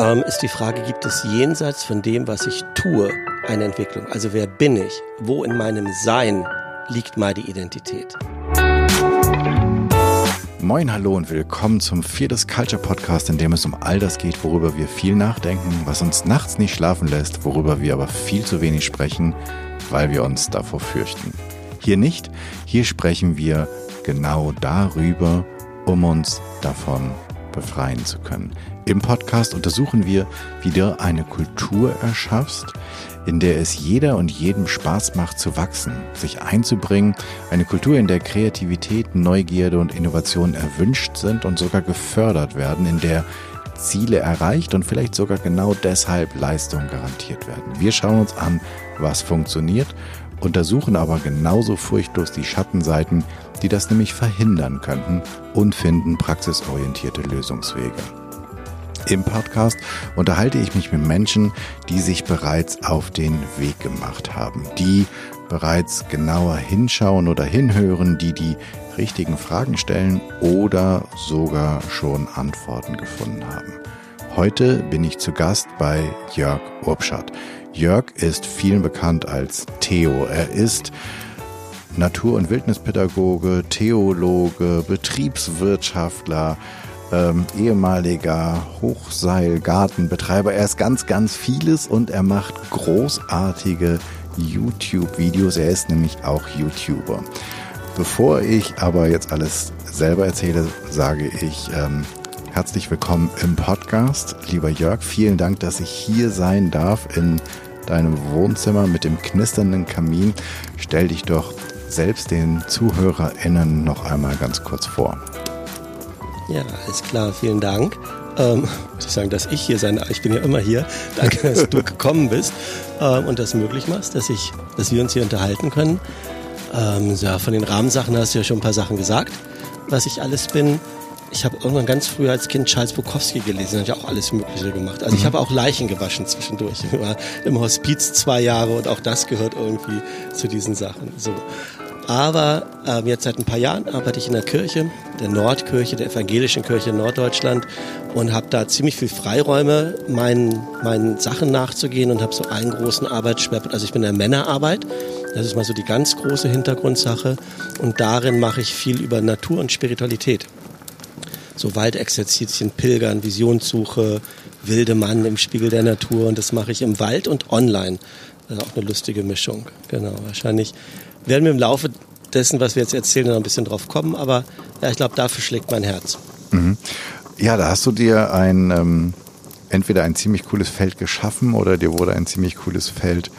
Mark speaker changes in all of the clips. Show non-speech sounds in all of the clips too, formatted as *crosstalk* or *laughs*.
Speaker 1: ähm, ist die Frage, gibt es jenseits von dem, was ich tue, eine Entwicklung? Also wer bin ich? Wo in meinem Sein liegt meine Identität?
Speaker 2: Moin, hallo und willkommen zum Viertes Culture Podcast, in dem es um all das geht, worüber wir viel nachdenken, was uns nachts nicht schlafen lässt, worüber wir aber viel zu wenig sprechen, weil wir uns davor fürchten. Hier nicht, hier sprechen wir genau darüber, um uns davon befreien zu können. Im Podcast untersuchen wir, wie du eine Kultur erschaffst, in der es jeder und jedem Spaß macht zu wachsen, sich einzubringen, eine Kultur, in der Kreativität, Neugierde und Innovation erwünscht sind und sogar gefördert werden, in der Ziele erreicht und vielleicht sogar genau deshalb Leistungen garantiert werden. Wir schauen uns an, was funktioniert, untersuchen aber genauso furchtlos die Schattenseiten, die das nämlich verhindern könnten und finden praxisorientierte Lösungswege. Im Podcast unterhalte ich mich mit Menschen, die sich bereits auf den Weg gemacht haben, die bereits genauer hinschauen oder hinhören, die die richtigen Fragen stellen oder sogar schon Antworten gefunden haben. Heute bin ich zu Gast bei Jörg Urbschat. Jörg ist vielen bekannt als Theo. Er ist Natur- und Wildnispädagoge, Theologe, Betriebswirtschaftler, ähm, ehemaliger Hochseilgartenbetreiber. Er ist ganz, ganz vieles und er macht großartige YouTube-Videos. Er ist nämlich auch YouTuber. Bevor ich aber jetzt alles selber erzähle, sage ich ähm, herzlich willkommen im Podcast. Lieber Jörg, vielen Dank, dass ich hier sein darf in deinem Wohnzimmer mit dem knisternden Kamin. Stell dich doch selbst den ZuhörerInnen noch einmal ganz kurz vor.
Speaker 1: Ja, alles klar, vielen Dank. Ähm, muss ich sagen, dass ich hier sein darf. Ich bin ja immer hier. Danke, *laughs* dass du gekommen bist ähm, und das möglich machst, dass, ich, dass wir uns hier unterhalten können. Ähm, ja, von den Rahmensachen hast du ja schon ein paar Sachen gesagt, was ich alles bin. Ich habe irgendwann ganz früh als Kind Charles Bukowski gelesen, habe ich auch alles Mögliche gemacht. Also ich mhm. habe auch Leichen gewaschen zwischendurch. Ich war im Hospiz zwei Jahre und auch das gehört irgendwie zu diesen Sachen. So. Aber äh, jetzt seit ein paar Jahren arbeite ich in der Kirche, der Nordkirche, der evangelischen Kirche in Norddeutschland und habe da ziemlich viel Freiräume, meinen, meinen Sachen nachzugehen und habe so einen großen Arbeitsschwerpunkt. Also ich bin in der Männerarbeit, das ist mal so die ganz große Hintergrundsache und darin mache ich viel über Natur und Spiritualität. So Waldexerzitien, Pilgern, Visionssuche, wilde Mann im Spiegel der Natur und das mache ich im Wald und online. Das ist auch eine lustige Mischung. Genau, wahrscheinlich werden wir im Laufe dessen, was wir jetzt erzählen, noch ein bisschen drauf kommen. Aber ja, ich glaube, dafür schlägt mein Herz.
Speaker 2: Mhm. Ja, da hast du dir ein ähm, entweder ein ziemlich cooles Feld geschaffen oder dir wurde ein ziemlich cooles Feld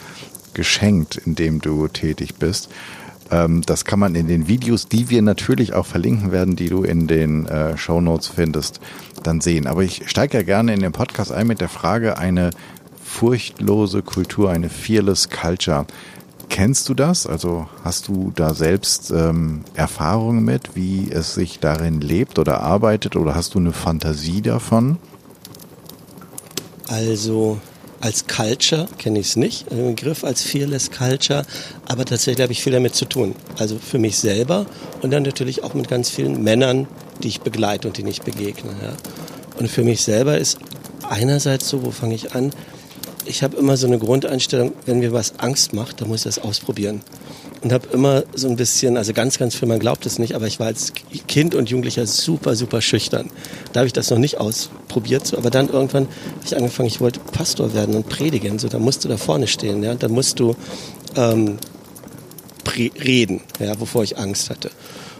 Speaker 2: geschenkt, in dem du tätig bist. Ähm, das kann man in den Videos, die wir natürlich auch verlinken werden, die du in den äh, Show Notes findest, dann sehen. Aber ich steige ja gerne in den Podcast ein mit der Frage, eine furchtlose Kultur, eine fearless Culture. Kennst du das? Also hast du da selbst ähm, Erfahrungen mit, wie es sich darin lebt oder arbeitet oder hast du eine Fantasie davon?
Speaker 1: Also als Culture kenne ich es nicht, den Begriff als Fearless Culture, aber tatsächlich habe ich viel damit zu tun. Also für mich selber und dann natürlich auch mit ganz vielen Männern, die ich begleite und denen ich begegne. Ja. Und für mich selber ist einerseits so, wo fange ich an, ich habe immer so eine Grundeinstellung, wenn mir was Angst macht, dann muss ich das ausprobieren. Und habe immer so ein bisschen, also ganz, ganz viel, man glaubt es nicht, aber ich war als Kind und Jugendlicher super, super schüchtern. Da habe ich das noch nicht ausprobiert, so, aber dann irgendwann habe ich angefangen, ich wollte Pastor werden und predigen, so, da musst du da vorne stehen, ja, da musst du ähm, reden, ja, wovor ich Angst hatte.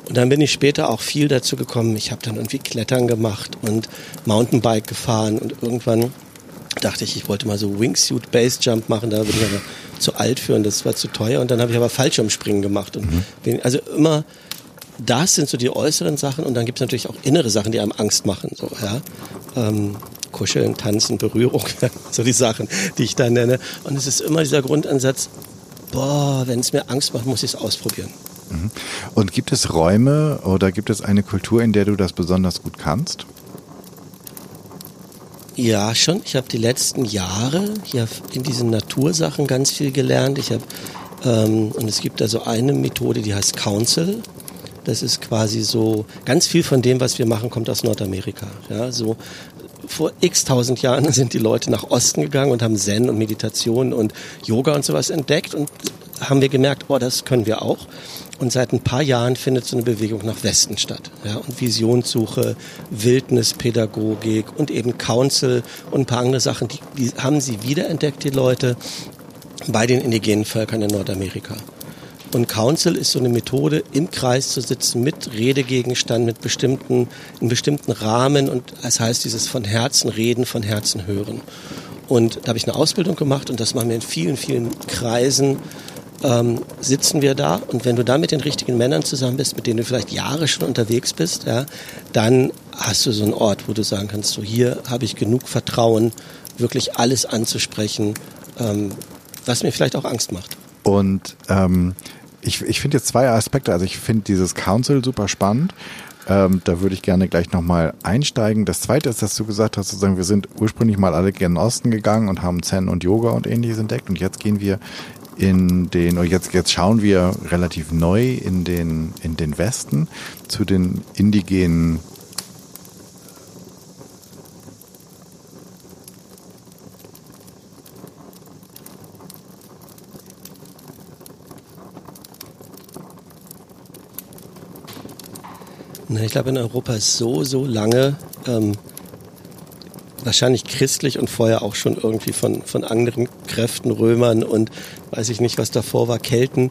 Speaker 1: Und dann bin ich später auch viel dazu gekommen, ich habe dann irgendwie Klettern gemacht und Mountainbike gefahren und irgendwann dachte ich, ich wollte mal so Wingsuit Base Jump machen, da bin ich aber zu alt für und das war zu teuer und dann habe ich aber Fallschirmspringen gemacht und mhm. bin, also immer das sind so die äußeren Sachen und dann gibt es natürlich auch innere Sachen, die einem Angst machen, so ja. Ähm, Kuscheln, Tanzen, Berührung, *laughs* so die Sachen, die ich da nenne. Und es ist immer dieser Grundansatz, boah, wenn es mir Angst macht, muss ich es ausprobieren.
Speaker 2: Mhm. Und gibt es Räume oder gibt es eine Kultur, in der du das besonders gut kannst?
Speaker 1: Ja, schon. Ich habe die letzten Jahre hier in diesen Natursachen ganz viel gelernt. Ich habe ähm, und es gibt da so eine Methode, die heißt Council. Das ist quasi so ganz viel von dem, was wir machen, kommt aus Nordamerika. Ja, so vor x tausend Jahren *laughs* sind die Leute nach Osten gegangen und haben Zen und Meditation und Yoga und sowas entdeckt und haben wir gemerkt, oh, das können wir auch. Und seit ein paar Jahren findet so eine Bewegung nach Westen statt. Ja, und Visionssuche, Wildnispädagogik und eben Council und ein paar andere Sachen, die, die haben sie wiederentdeckt, die Leute, bei den indigenen Völkern in Nordamerika. Und Council ist so eine Methode, im Kreis zu sitzen mit Redegegenstand, mit bestimmten, in bestimmten Rahmen und das heißt dieses von Herzen reden, von Herzen hören. Und da habe ich eine Ausbildung gemacht und das machen wir in vielen, vielen Kreisen. Ähm, sitzen wir da und wenn du da mit den richtigen Männern zusammen bist, mit denen du vielleicht Jahre schon unterwegs bist, ja, dann hast du so einen Ort, wo du sagen kannst, so hier habe ich genug Vertrauen, wirklich alles anzusprechen, ähm, was mir vielleicht auch Angst macht.
Speaker 2: Und ähm, ich, ich finde jetzt zwei Aspekte. Also ich finde dieses Council super spannend. Ähm, da würde ich gerne gleich nochmal einsteigen. Das zweite ist, dass du gesagt hast, sozusagen, wir sind ursprünglich mal alle gen Osten gegangen und haben Zen und Yoga und ähnliches entdeckt und jetzt gehen wir in den, und jetzt, jetzt schauen wir relativ neu in den, in den Westen zu den indigenen
Speaker 1: Ich glaube, in Europa ist so, so lange ähm, wahrscheinlich christlich und vorher auch schon irgendwie von, von anderen Kräften, Römern und weiß ich nicht, was davor war, Kelten,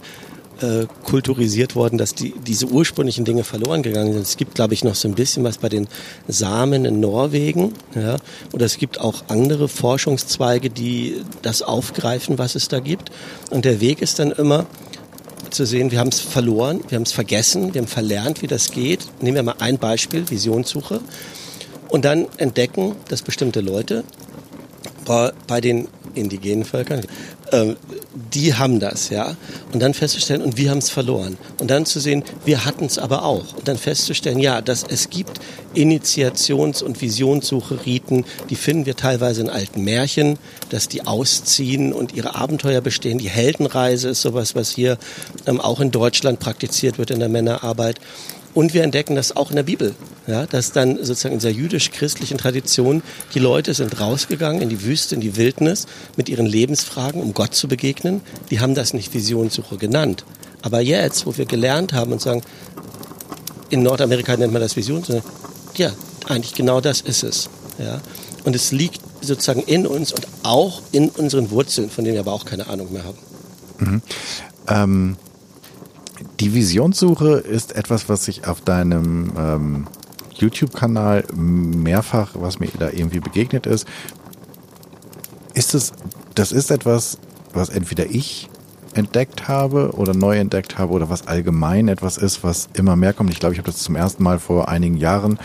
Speaker 1: äh, kulturisiert worden, dass die, diese ursprünglichen Dinge verloren gegangen sind. Es gibt, glaube ich, noch so ein bisschen was bei den Samen in Norwegen. Ja? Oder es gibt auch andere Forschungszweige, die das aufgreifen, was es da gibt. Und der Weg ist dann immer, zu sehen, wir haben es verloren, wir haben es vergessen, wir haben verlernt, wie das geht. Nehmen wir mal ein Beispiel, Visionssuche. Und dann entdecken, dass bestimmte Leute bei den indigenen Völkern, äh, die haben das, ja. Und dann festzustellen, und wir haben es verloren. Und dann zu sehen, wir hatten es aber auch. Und dann festzustellen, ja, dass es gibt Initiations- und Visionssuche-Riten, die finden wir teilweise in alten Märchen, dass die ausziehen und ihre Abenteuer bestehen. Die Heldenreise ist sowas, was hier ähm, auch in Deutschland praktiziert wird in der Männerarbeit. Und wir entdecken das auch in der Bibel, ja, dass dann sozusagen in dieser jüdisch-christlichen Tradition die Leute sind rausgegangen in die Wüste, in die Wildnis mit ihren Lebensfragen, um Gott zu begegnen. Die haben das nicht Visionssuche genannt. Aber jetzt, wo wir gelernt haben und sagen, in Nordamerika nennt man das Visionssuche, ja, eigentlich genau das ist es. Ja. Und es liegt sozusagen in uns und auch in unseren Wurzeln, von denen wir aber auch keine Ahnung mehr haben.
Speaker 2: Mhm. Ähm die Visionssuche ist etwas, was sich auf deinem ähm, YouTube-Kanal mehrfach, was mir da irgendwie begegnet ist. Ist es, das ist etwas, was entweder ich entdeckt habe oder neu entdeckt habe oder was allgemein etwas ist, was immer mehr kommt. Ich glaube, ich habe das zum ersten Mal vor einigen Jahren,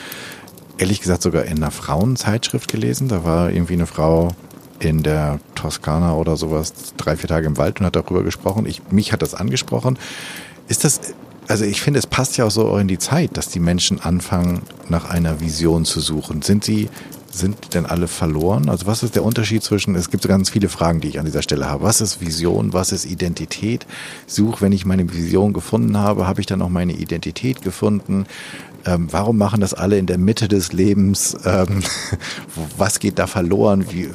Speaker 2: ehrlich gesagt sogar in einer Frauenzeitschrift gelesen. Da war irgendwie eine Frau in der Toskana oder sowas drei, vier Tage im Wald und hat darüber gesprochen. Ich, mich hat das angesprochen. Ist das, also ich finde, es passt ja auch so in die Zeit, dass die Menschen anfangen, nach einer Vision zu suchen. Sind sie, sind denn alle verloren? Also was ist der Unterschied zwischen, es gibt so ganz viele Fragen, die ich an dieser Stelle habe. Was ist Vision? Was ist Identität? Such, wenn ich meine Vision gefunden habe, habe ich dann auch meine Identität gefunden? Ähm, warum machen das alle in der Mitte des Lebens? Ähm, *laughs* was geht da verloren? Wie,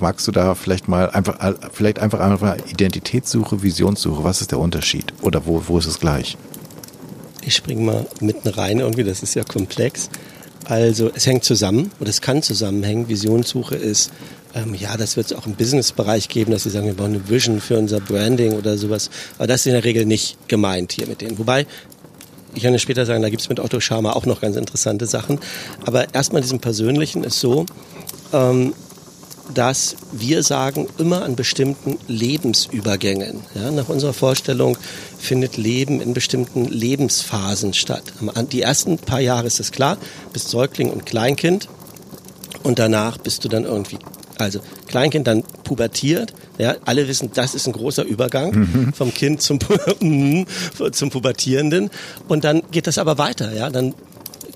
Speaker 2: magst du da vielleicht mal einfach, vielleicht einfach einmal Identitätssuche, Visionssuche, was ist der Unterschied? Oder wo, wo ist es gleich?
Speaker 1: Ich springe mal mitten rein irgendwie, das ist ja komplex. Also es hängt zusammen oder es kann zusammenhängen. Visionssuche ist, ähm, ja, das wird es auch im Businessbereich geben, dass sie sagen, wir bauen eine Vision für unser Branding oder sowas. Aber das ist in der Regel nicht gemeint hier mit denen. Wobei, ich kann ja später sagen, da gibt es mit Otto Schama auch noch ganz interessante Sachen. Aber erstmal diesem Persönlichen ist so, ähm, dass wir sagen, immer an bestimmten Lebensübergängen. Ja, nach unserer Vorstellung findet Leben in bestimmten Lebensphasen statt. Die ersten paar Jahre ist es klar, bist Säugling und Kleinkind und danach bist du dann irgendwie, also Kleinkind dann pubertiert. Ja, alle wissen, das ist ein großer Übergang mhm. vom Kind zum, *laughs* zum Pubertierenden. Und dann geht das aber weiter. Ja, dann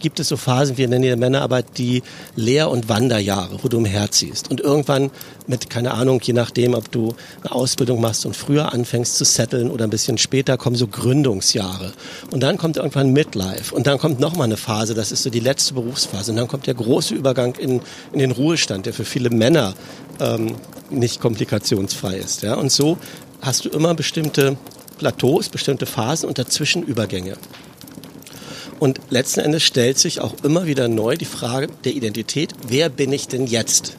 Speaker 1: gibt es so Phasen, wir nennen die Männerarbeit die Lehr- und Wanderjahre, wo du umherziehst. Und irgendwann mit, keine Ahnung, je nachdem, ob du eine Ausbildung machst und früher anfängst zu setteln oder ein bisschen später, kommen so Gründungsjahre. Und dann kommt irgendwann Midlife. Und dann kommt nochmal eine Phase, das ist so die letzte Berufsphase. Und dann kommt der große Übergang in, in den Ruhestand, der für viele Männer ähm, nicht komplikationsfrei ist. Ja? Und so hast du immer bestimmte Plateaus, bestimmte Phasen und dazwischen Übergänge. Und letzten Endes stellt sich auch immer wieder neu die Frage der Identität, wer bin ich denn jetzt?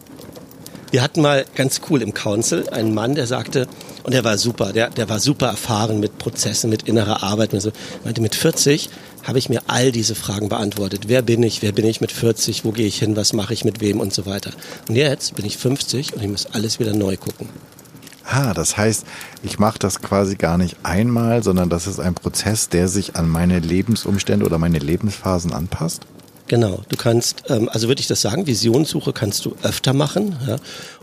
Speaker 1: Wir hatten mal ganz cool im Council einen Mann, der sagte, und der war super, der, der war super erfahren mit Prozessen, mit innerer Arbeit. Und so. meinte, mit 40 habe ich mir all diese Fragen beantwortet. Wer bin ich? Wer bin ich mit 40? Wo gehe ich hin? Was mache ich mit wem? Und so weiter. Und jetzt bin ich 50 und ich muss alles wieder neu gucken.
Speaker 2: Ah, das heißt, ich mache das quasi gar nicht einmal, sondern das ist ein Prozess, der sich an meine Lebensumstände oder meine Lebensphasen anpasst?
Speaker 1: Genau, du kannst, ähm, also würde ich das sagen, Visionssuche kannst du öfter machen. Ja?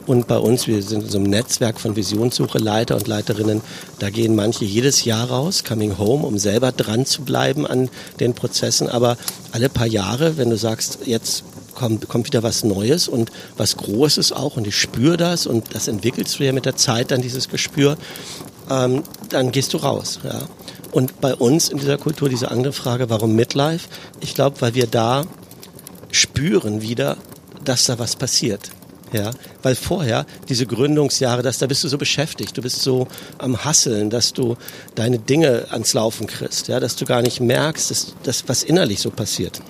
Speaker 1: Und bei uns, wir sind in so einem Netzwerk von Visionssuche, Leiter und Leiterinnen, da gehen manche jedes Jahr raus, Coming Home, um selber dran zu bleiben an den Prozessen. Aber alle paar Jahre, wenn du sagst, jetzt kommt, kommt wieder was Neues und was Großes auch und ich spüre das und das entwickelst du ja mit der Zeit dann dieses Gespür, ähm, dann gehst du raus. Ja. Und bei uns in dieser Kultur diese andere Frage, warum Midlife? Ich glaube, weil wir da spüren wieder, dass da was passiert. Ja, weil vorher diese Gründungsjahre, dass da bist du so beschäftigt, du bist so am Hasseln, dass du deine Dinge ans Laufen kriegst, ja, dass du gar nicht merkst, dass, dass was innerlich so passiert.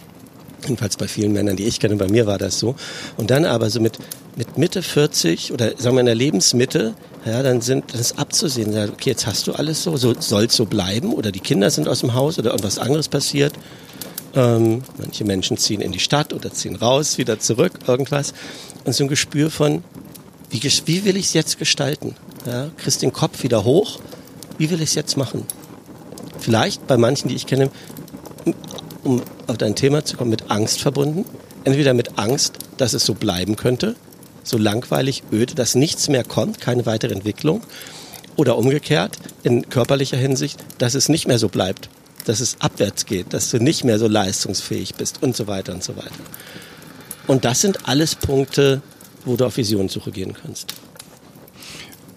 Speaker 1: Jedenfalls bei vielen Männern, die ich kenne, bei mir war das so. Und dann aber so mit, mit Mitte 40 oder sagen wir in der Lebensmitte, ja, dann sind das abzusehen. Okay, jetzt hast du alles so, so soll so bleiben oder die Kinder sind aus dem Haus oder irgendwas anderes passiert. Ähm, manche Menschen ziehen in die Stadt oder ziehen raus, wieder zurück, irgendwas. Und so ein Gespür von, wie, wie will ich es jetzt gestalten? Ja, kriegst den Kopf wieder hoch, wie will ich es jetzt machen? Vielleicht bei manchen, die ich kenne, um auf dein Thema zu kommen, mit Angst verbunden. Entweder mit Angst, dass es so bleiben könnte, so langweilig, öde, dass nichts mehr kommt, keine weitere Entwicklung. Oder umgekehrt, in körperlicher Hinsicht, dass es nicht mehr so bleibt, dass es abwärts geht, dass du nicht mehr so leistungsfähig bist und so weiter und so weiter. Und das sind alles Punkte, wo du auf Visionssuche gehen kannst.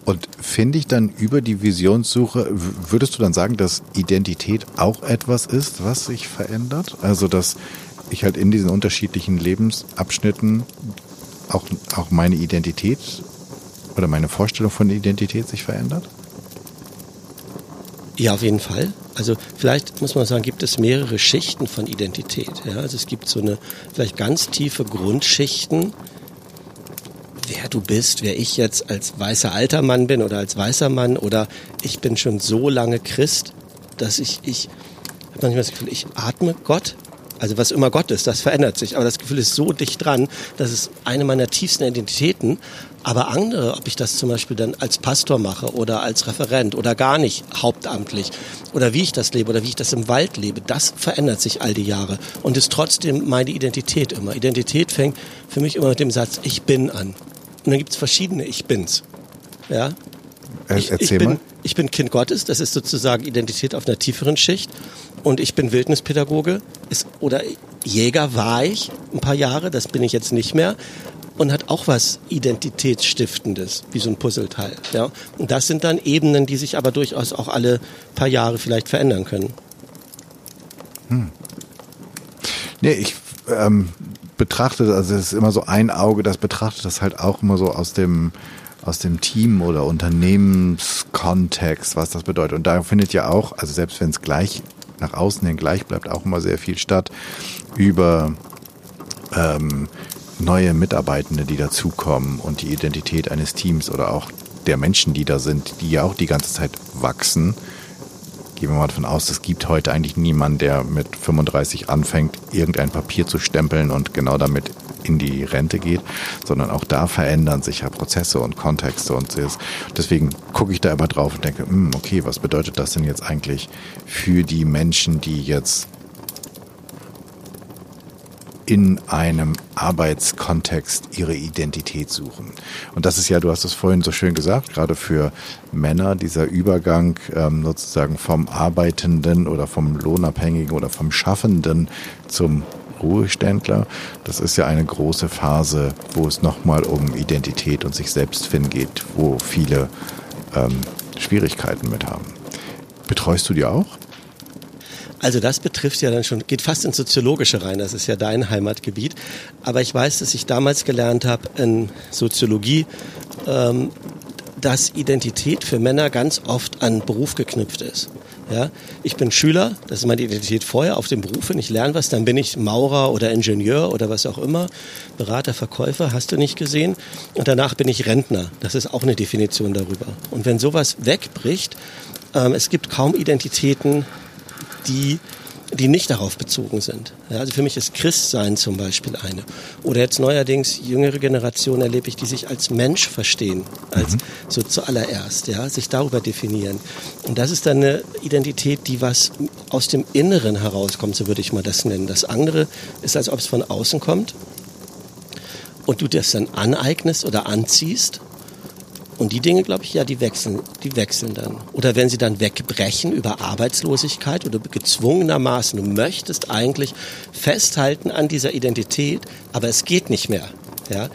Speaker 2: Und finde ich dann über die Visionssuche, würdest du dann sagen, dass Identität auch etwas ist, was sich verändert? Also, dass ich halt in diesen unterschiedlichen Lebensabschnitten auch, auch meine Identität oder meine Vorstellung von Identität sich verändert?
Speaker 1: Ja, auf jeden Fall. Also vielleicht muss man sagen, gibt es mehrere Schichten von Identität. Ja? Also es gibt so eine vielleicht ganz tiefe Grundschichten, wer du bist, wer ich jetzt als weißer alter Mann bin oder als weißer Mann oder ich bin schon so lange Christ, dass ich, ich habe manchmal das Gefühl, ich atme Gott. Also was immer Gott ist, das verändert sich. Aber das Gefühl ist so dicht dran, dass es eine meiner tiefsten Identitäten. Aber andere, ob ich das zum Beispiel dann als Pastor mache oder als Referent oder gar nicht hauptamtlich oder wie ich das lebe oder wie ich das im Wald lebe, das verändert sich all die Jahre und ist trotzdem meine Identität immer. Identität fängt für mich immer mit dem Satz, ich bin an. Und dann gibt es verschiedene Ich Bins. Ja? Ich, ich, bin, ich bin Kind Gottes, das ist sozusagen Identität auf einer tieferen Schicht. Und ich bin Wildnispädagoge ist, oder Jäger war ich ein paar Jahre, das bin ich jetzt nicht mehr. Und hat auch was Identitätsstiftendes, wie so ein Puzzleteil. Ja? Und das sind dann Ebenen, die sich aber durchaus auch alle paar Jahre vielleicht verändern können.
Speaker 2: Hm. Nee, ich ähm, betrachtet, also es ist immer so ein Auge, das betrachtet das halt auch immer so aus dem aus dem Team oder Unternehmenskontext, was das bedeutet. Und da findet ja auch, also selbst wenn es gleich nach außen hin gleich bleibt, auch immer sehr viel statt über ähm, neue Mitarbeitende, die dazukommen und die Identität eines Teams oder auch der Menschen, die da sind, die ja auch die ganze Zeit wachsen gehen wir mal davon aus, es gibt heute eigentlich niemanden, der mit 35 anfängt, irgendein Papier zu stempeln und genau damit in die Rente geht, sondern auch da verändern sich ja Prozesse und Kontexte und deswegen gucke ich da immer drauf und denke, hm, okay, was bedeutet das denn jetzt eigentlich für die Menschen, die jetzt in einem Arbeitskontext ihre Identität suchen. Und das ist ja, du hast es vorhin so schön gesagt, gerade für Männer dieser Übergang ähm, sozusagen vom Arbeitenden oder vom Lohnabhängigen oder vom Schaffenden zum Ruheständler. Das ist ja eine große Phase, wo es nochmal um Identität und sich selbst finden geht, wo viele ähm, Schwierigkeiten mit haben. Betreust du die auch?
Speaker 1: Also das betrifft ja dann schon, geht fast ins Soziologische rein, das ist ja dein Heimatgebiet. Aber ich weiß, dass ich damals gelernt habe in Soziologie, ähm, dass Identität für Männer ganz oft an Beruf geknüpft ist. Ja, ich bin Schüler, das ist meine Identität vorher auf dem Beruf, wenn ich lerne was, dann bin ich Maurer oder Ingenieur oder was auch immer, Berater, Verkäufer, hast du nicht gesehen. Und danach bin ich Rentner, das ist auch eine Definition darüber. Und wenn sowas wegbricht, ähm, es gibt kaum Identitäten, die die nicht darauf bezogen sind. Ja, also für mich ist Christsein zum Beispiel eine. Oder jetzt neuerdings jüngere Generationen erlebe ich, die sich als Mensch verstehen, als mhm. so zuallererst, ja, sich darüber definieren. Und das ist dann eine Identität, die was aus dem Inneren herauskommt, so würde ich mal das nennen. Das andere ist, als ob es von außen kommt und du das dann aneignest oder anziehst und die Dinge, glaube ich, ja, die wechseln, die wechseln dann. Oder wenn sie dann wegbrechen über Arbeitslosigkeit oder gezwungenermaßen, du möchtest eigentlich festhalten an dieser Identität, aber es geht nicht mehr. Ja,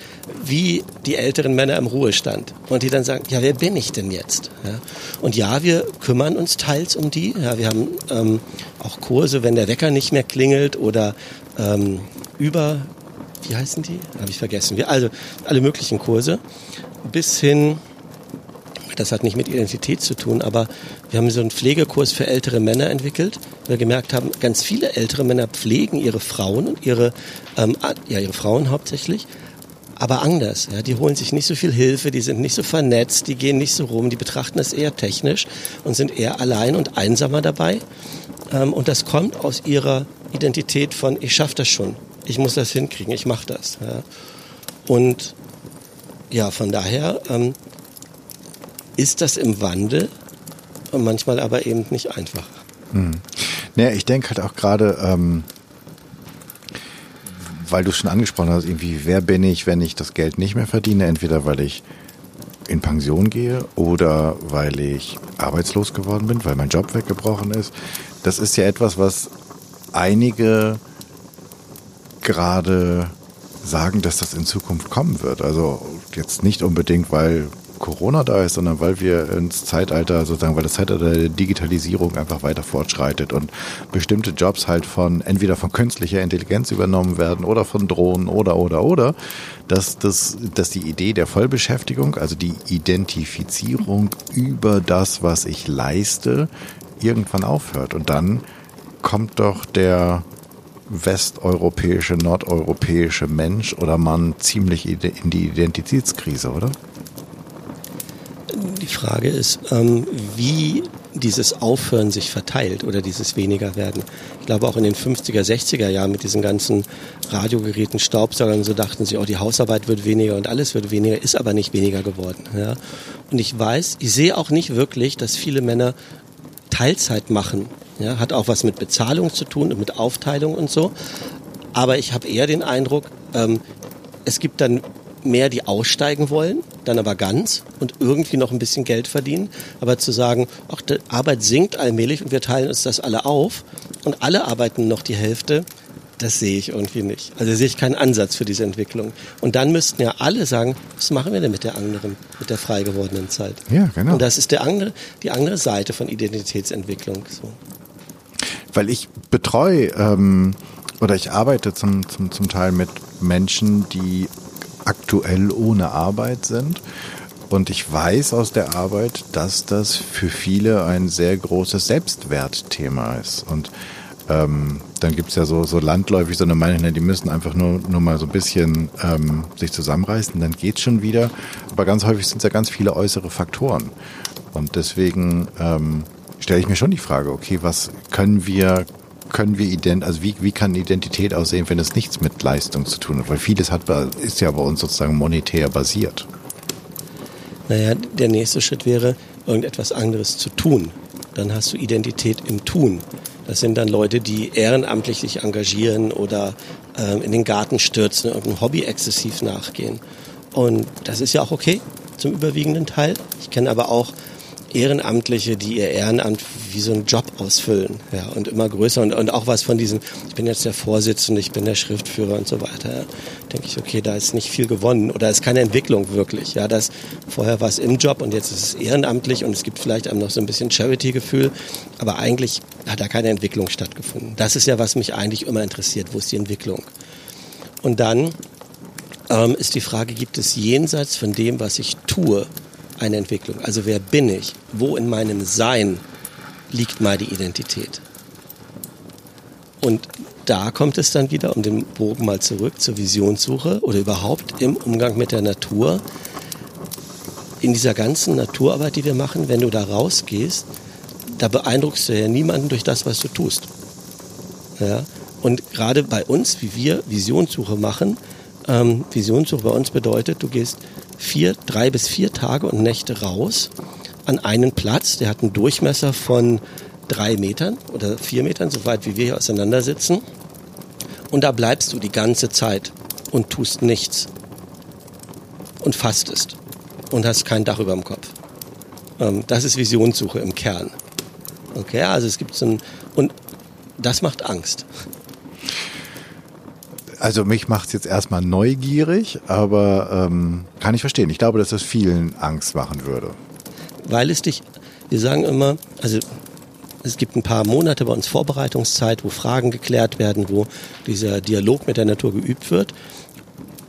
Speaker 1: wie die älteren Männer im Ruhestand. Und die dann sagen, ja, wer bin ich denn jetzt? Ja, und ja, wir kümmern uns teils um die. Ja, wir haben ähm, auch Kurse, wenn der Wecker nicht mehr klingelt oder ähm, über, wie heißen die? Habe ich vergessen. Wir, also alle möglichen Kurse bis hin das hat nicht mit Identität zu tun, aber wir haben so einen Pflegekurs für ältere Männer entwickelt. weil Wir gemerkt haben, ganz viele ältere Männer pflegen ihre Frauen und ihre, ähm, ja, ihre Frauen hauptsächlich, aber anders. Ja, die holen sich nicht so viel Hilfe, die sind nicht so vernetzt, die gehen nicht so rum, die betrachten das eher technisch und sind eher allein und einsamer dabei. Ähm, und das kommt aus ihrer Identität von, ich schaffe das schon, ich muss das hinkriegen, ich mache das. Ja. Und ja, von daher ähm, ist das im Wandel und manchmal aber eben nicht einfach.
Speaker 2: Hm. Naja, ich denke halt auch gerade, ähm, weil du schon angesprochen hast, irgendwie, wer bin ich, wenn ich das Geld nicht mehr verdiene? Entweder weil ich in Pension gehe oder weil ich arbeitslos geworden bin, weil mein Job weggebrochen ist. Das ist ja etwas, was einige gerade sagen, dass das in Zukunft kommen wird. Also jetzt nicht unbedingt, weil Corona da ist, sondern weil wir ins Zeitalter, sozusagen, weil das Zeitalter der Digitalisierung einfach weiter fortschreitet und bestimmte Jobs halt von entweder von künstlicher Intelligenz übernommen werden oder von Drohnen oder oder oder, dass das, dass die Idee der Vollbeschäftigung, also die Identifizierung über das, was ich leiste, irgendwann aufhört. Und dann kommt doch der westeuropäische, nordeuropäische Mensch oder Mann ziemlich in die Identitätskrise, oder?
Speaker 1: Die Frage ist, ähm, wie dieses Aufhören sich verteilt oder dieses weniger werden. Ich glaube auch in den 50er, 60er Jahren mit diesen ganzen Radiogeräten, Staubsaugern, so dachten sie, oh, die Hausarbeit wird weniger und alles wird weniger, ist aber nicht weniger geworden. Ja. Und ich weiß, ich sehe auch nicht wirklich, dass viele Männer Teilzeit machen. Ja, hat auch was mit Bezahlung zu tun und mit Aufteilung und so. Aber ich habe eher den Eindruck, ähm, es gibt dann mehr, die aussteigen wollen, dann aber ganz und irgendwie noch ein bisschen Geld verdienen. Aber zu sagen, ach, die Arbeit sinkt allmählich und wir teilen uns das alle auf und alle arbeiten noch die Hälfte, das sehe ich irgendwie nicht. Also sehe ich keinen Ansatz für diese Entwicklung. Und dann müssten ja alle sagen, was machen wir denn mit der anderen, mit der frei gewordenen Zeit?
Speaker 2: Ja, genau.
Speaker 1: Und das ist der andere, die andere Seite von Identitätsentwicklung. So.
Speaker 2: Weil ich betreue ähm, oder ich arbeite zum, zum, zum Teil mit Menschen, die aktuell ohne Arbeit sind. Und ich weiß aus der Arbeit, dass das für viele ein sehr großes Selbstwertthema ist. Und ähm, dann gibt es ja so, so landläufig so eine Meinung, die müssen einfach nur, nur mal so ein bisschen ähm, sich zusammenreißen, dann geht schon wieder. Aber ganz häufig sind es ja ganz viele äußere Faktoren. Und deswegen ähm, stelle ich mir schon die Frage, okay, was können wir können wir ident also wie, wie kann Identität aussehen, wenn es nichts mit Leistung zu tun hat? Weil vieles hat, ist ja bei uns sozusagen monetär basiert.
Speaker 1: Naja, der nächste Schritt wäre, irgendetwas anderes zu tun. Dann hast du Identität im Tun. Das sind dann Leute, die ehrenamtlich sich engagieren oder ähm, in den Garten stürzen, irgendein Hobby exzessiv nachgehen. Und das ist ja auch okay zum überwiegenden Teil. Ich kenne aber auch Ehrenamtliche, die ihr Ehrenamt wie so einen Job ausfüllen, ja, und immer größer und, und auch was von diesem, ich bin jetzt der Vorsitzende, ich bin der Schriftführer und so weiter, ja, denke ich, okay, da ist nicht viel gewonnen oder ist keine Entwicklung wirklich, ja, das, vorher war es im Job und jetzt ist es ehrenamtlich und es gibt vielleicht einem noch so ein bisschen Charity-Gefühl, aber eigentlich hat da keine Entwicklung stattgefunden. Das ist ja, was mich eigentlich immer interessiert, wo ist die Entwicklung? Und dann ähm, ist die Frage, gibt es jenseits von dem, was ich tue, eine Entwicklung. Also wer bin ich? Wo in meinem Sein liegt meine Identität? Und da kommt es dann wieder, um den Bogen mal zurück zur Visionssuche oder überhaupt im Umgang mit der Natur. In dieser ganzen Naturarbeit, die wir machen, wenn du da rausgehst, da beeindruckst du ja niemanden durch das, was du tust. Ja? Und gerade bei uns, wie wir Visionssuche machen, ähm, Visionssuche bei uns bedeutet, du gehst vier, drei bis vier Tage und Nächte raus an einen Platz, der hat einen Durchmesser von drei Metern oder vier Metern, so weit wie wir hier auseinandersitzen. Und da bleibst du die ganze Zeit und tust nichts und fastest und hast kein Dach über dem Kopf. Ähm, das ist Visionssuche im Kern. Okay, also es gibt so ein, und das macht Angst.
Speaker 2: Also mich macht es jetzt erstmal neugierig, aber ähm, kann ich verstehen. Ich glaube, dass das vielen Angst machen würde.
Speaker 1: Weil es dich, wir sagen immer, also es gibt ein paar Monate bei uns Vorbereitungszeit, wo Fragen geklärt werden, wo dieser Dialog mit der Natur geübt wird.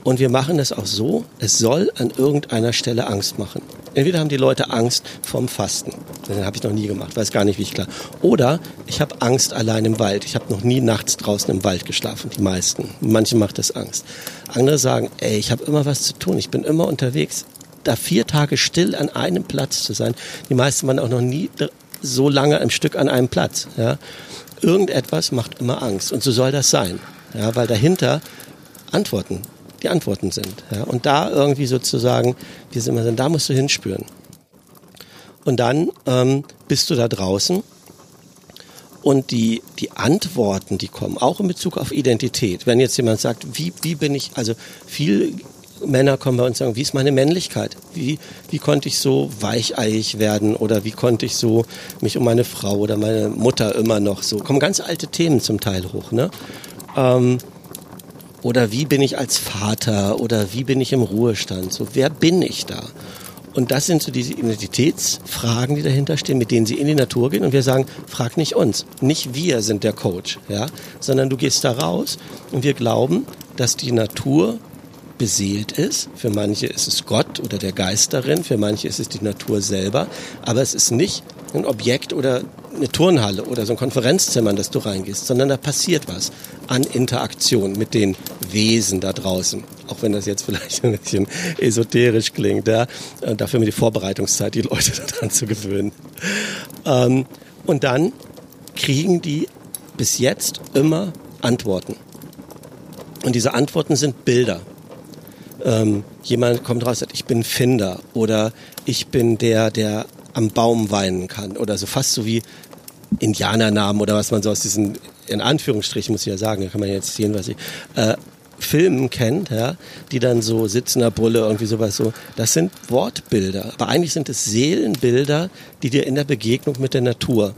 Speaker 1: Und wir machen es auch so, es soll an irgendeiner Stelle Angst machen. Entweder haben die Leute Angst vom Fasten. Das habe ich noch nie gemacht, weiß gar nicht, wie ich klar. Oder ich habe Angst allein im Wald. Ich habe noch nie nachts draußen im Wald geschlafen, die meisten. Manche macht das Angst. Andere sagen, ey, ich habe immer was zu tun, ich bin immer unterwegs. Da vier Tage still an einem Platz zu sein. Die meisten waren auch noch nie so lange im Stück an einem Platz. Ja. Irgendetwas macht immer Angst. Und so soll das sein. Ja, weil dahinter Antworten die Antworten sind. Ja? Und da irgendwie sozusagen, wie sie immer sind, da musst du hinspüren. Und dann ähm, bist du da draußen und die, die Antworten, die kommen, auch in Bezug auf Identität. Wenn jetzt jemand sagt, wie, wie bin ich, also viel Männer kommen bei uns und sagen, wie ist meine Männlichkeit? Wie, wie konnte ich so weicheiig werden oder wie konnte ich so mich um meine Frau oder meine Mutter immer noch so, kommen ganz alte Themen zum Teil hoch, ne? Ähm, oder wie bin ich als Vater? Oder wie bin ich im Ruhestand? So, wer bin ich da? Und das sind so diese Identitätsfragen, die dahinter stehen, mit denen sie in die Natur gehen. Und wir sagen, frag nicht uns. Nicht wir sind der Coach, ja? Sondern du gehst da raus und wir glauben, dass die Natur beseelt ist. Für manche ist es Gott oder der Geist darin, für manche ist es die Natur selber. Aber es ist nicht ein Objekt oder eine Turnhalle oder so ein Konferenzzimmer, in das du reingehst, sondern da passiert was an Interaktion mit den Wesen da draußen. Auch wenn das jetzt vielleicht ein bisschen esoterisch klingt, ja. Dafür mir die Vorbereitungszeit, die Leute *laughs* daran zu gewöhnen. Ähm, und dann kriegen die bis jetzt immer Antworten. Und diese Antworten sind Bilder. Ähm, jemand kommt raus und sagt, ich bin Finder oder ich bin der, der am Baum weinen kann oder so fast so wie Indianernamen oder was man so aus diesen, in Anführungsstrichen muss ich ja sagen, da kann man jetzt sehen, was ich, äh, Filmen kennt, ja, die dann so sitzender Bulle, irgendwie sowas so, das sind Wortbilder. Aber eigentlich sind es Seelenbilder, die dir in der Begegnung mit der Natur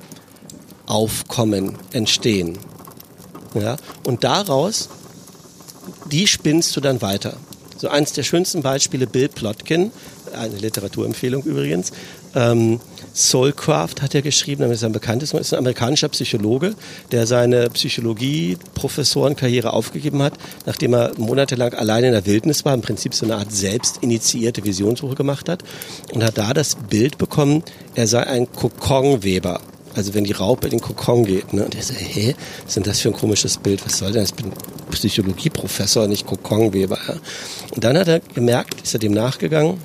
Speaker 1: aufkommen, entstehen. Ja, und daraus, die spinnst du dann weiter. So eins der schönsten Beispiele, Bill Plotkin, eine Literaturempfehlung übrigens, ähm, Soulcraft hat er geschrieben, damit ist ein bekanntes, ist ein amerikanischer Psychologe, der seine Psychologie-Professorenkarriere aufgegeben hat, nachdem er monatelang alleine in der Wildnis war, im Prinzip so eine Art selbst initiierte Visionssuche gemacht hat und hat da das Bild bekommen, er sei ein Kokonweber. Also wenn die Raupe in den Kokon geht. Ne? Und er sagt, hä, was ist denn das für ein komisches Bild? Was soll denn das? Ich bin Psychologieprofessor, nicht Kokonweber. Ja? Und dann hat er gemerkt, ist er dem nachgegangen,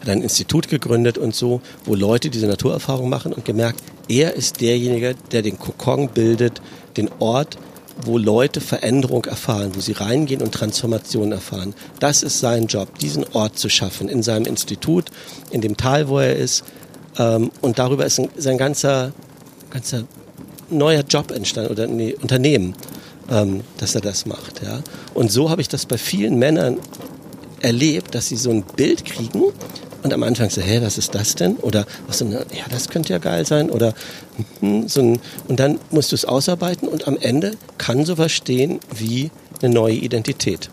Speaker 1: hat ein Institut gegründet und so, wo Leute diese Naturerfahrung machen und gemerkt, er ist derjenige, der den Kokon bildet, den Ort, wo Leute Veränderung erfahren, wo sie reingehen und Transformation erfahren. Das ist sein Job, diesen Ort zu schaffen in seinem Institut, in dem Tal, wo er ist. Ähm, und darüber ist sein ganzer, ganzer neuer Job entstanden oder nee, Unternehmen, ähm, dass er das macht. Ja? Und so habe ich das bei vielen Männern erlebt, dass sie so ein Bild kriegen und am Anfang so, hä, was ist das denn? Oder was so, ja, das könnte ja geil sein. Oder hm, so ein, und dann musst du es ausarbeiten und am Ende kann sowas stehen wie eine neue Identität.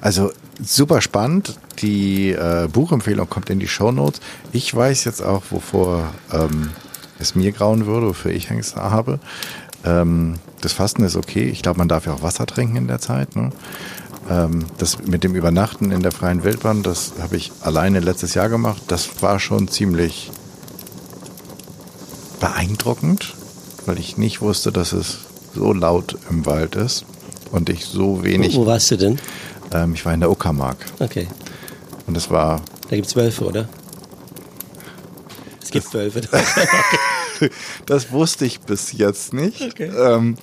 Speaker 2: Also super spannend. Die äh, Buchempfehlung kommt in die Show Notes. Ich weiß jetzt auch, wovor ähm, es mir grauen würde, wofür ich Ängste habe. Ähm, das Fasten ist okay. Ich glaube, man darf ja auch Wasser trinken in der Zeit. Ne? Ähm, das mit dem Übernachten in der freien Wildbahn, das habe ich alleine letztes Jahr gemacht. Das war schon ziemlich beeindruckend, weil ich nicht wusste, dass es so laut im Wald ist und ich so wenig.
Speaker 1: Wo warst du denn?
Speaker 2: Ähm, ich war in der Uckermark.
Speaker 1: Okay.
Speaker 2: Und es war.
Speaker 1: Da gibt es Wölfe, oder? Es gibt Wölfe. *laughs*
Speaker 2: das wusste ich bis jetzt nicht. Okay. Ähm,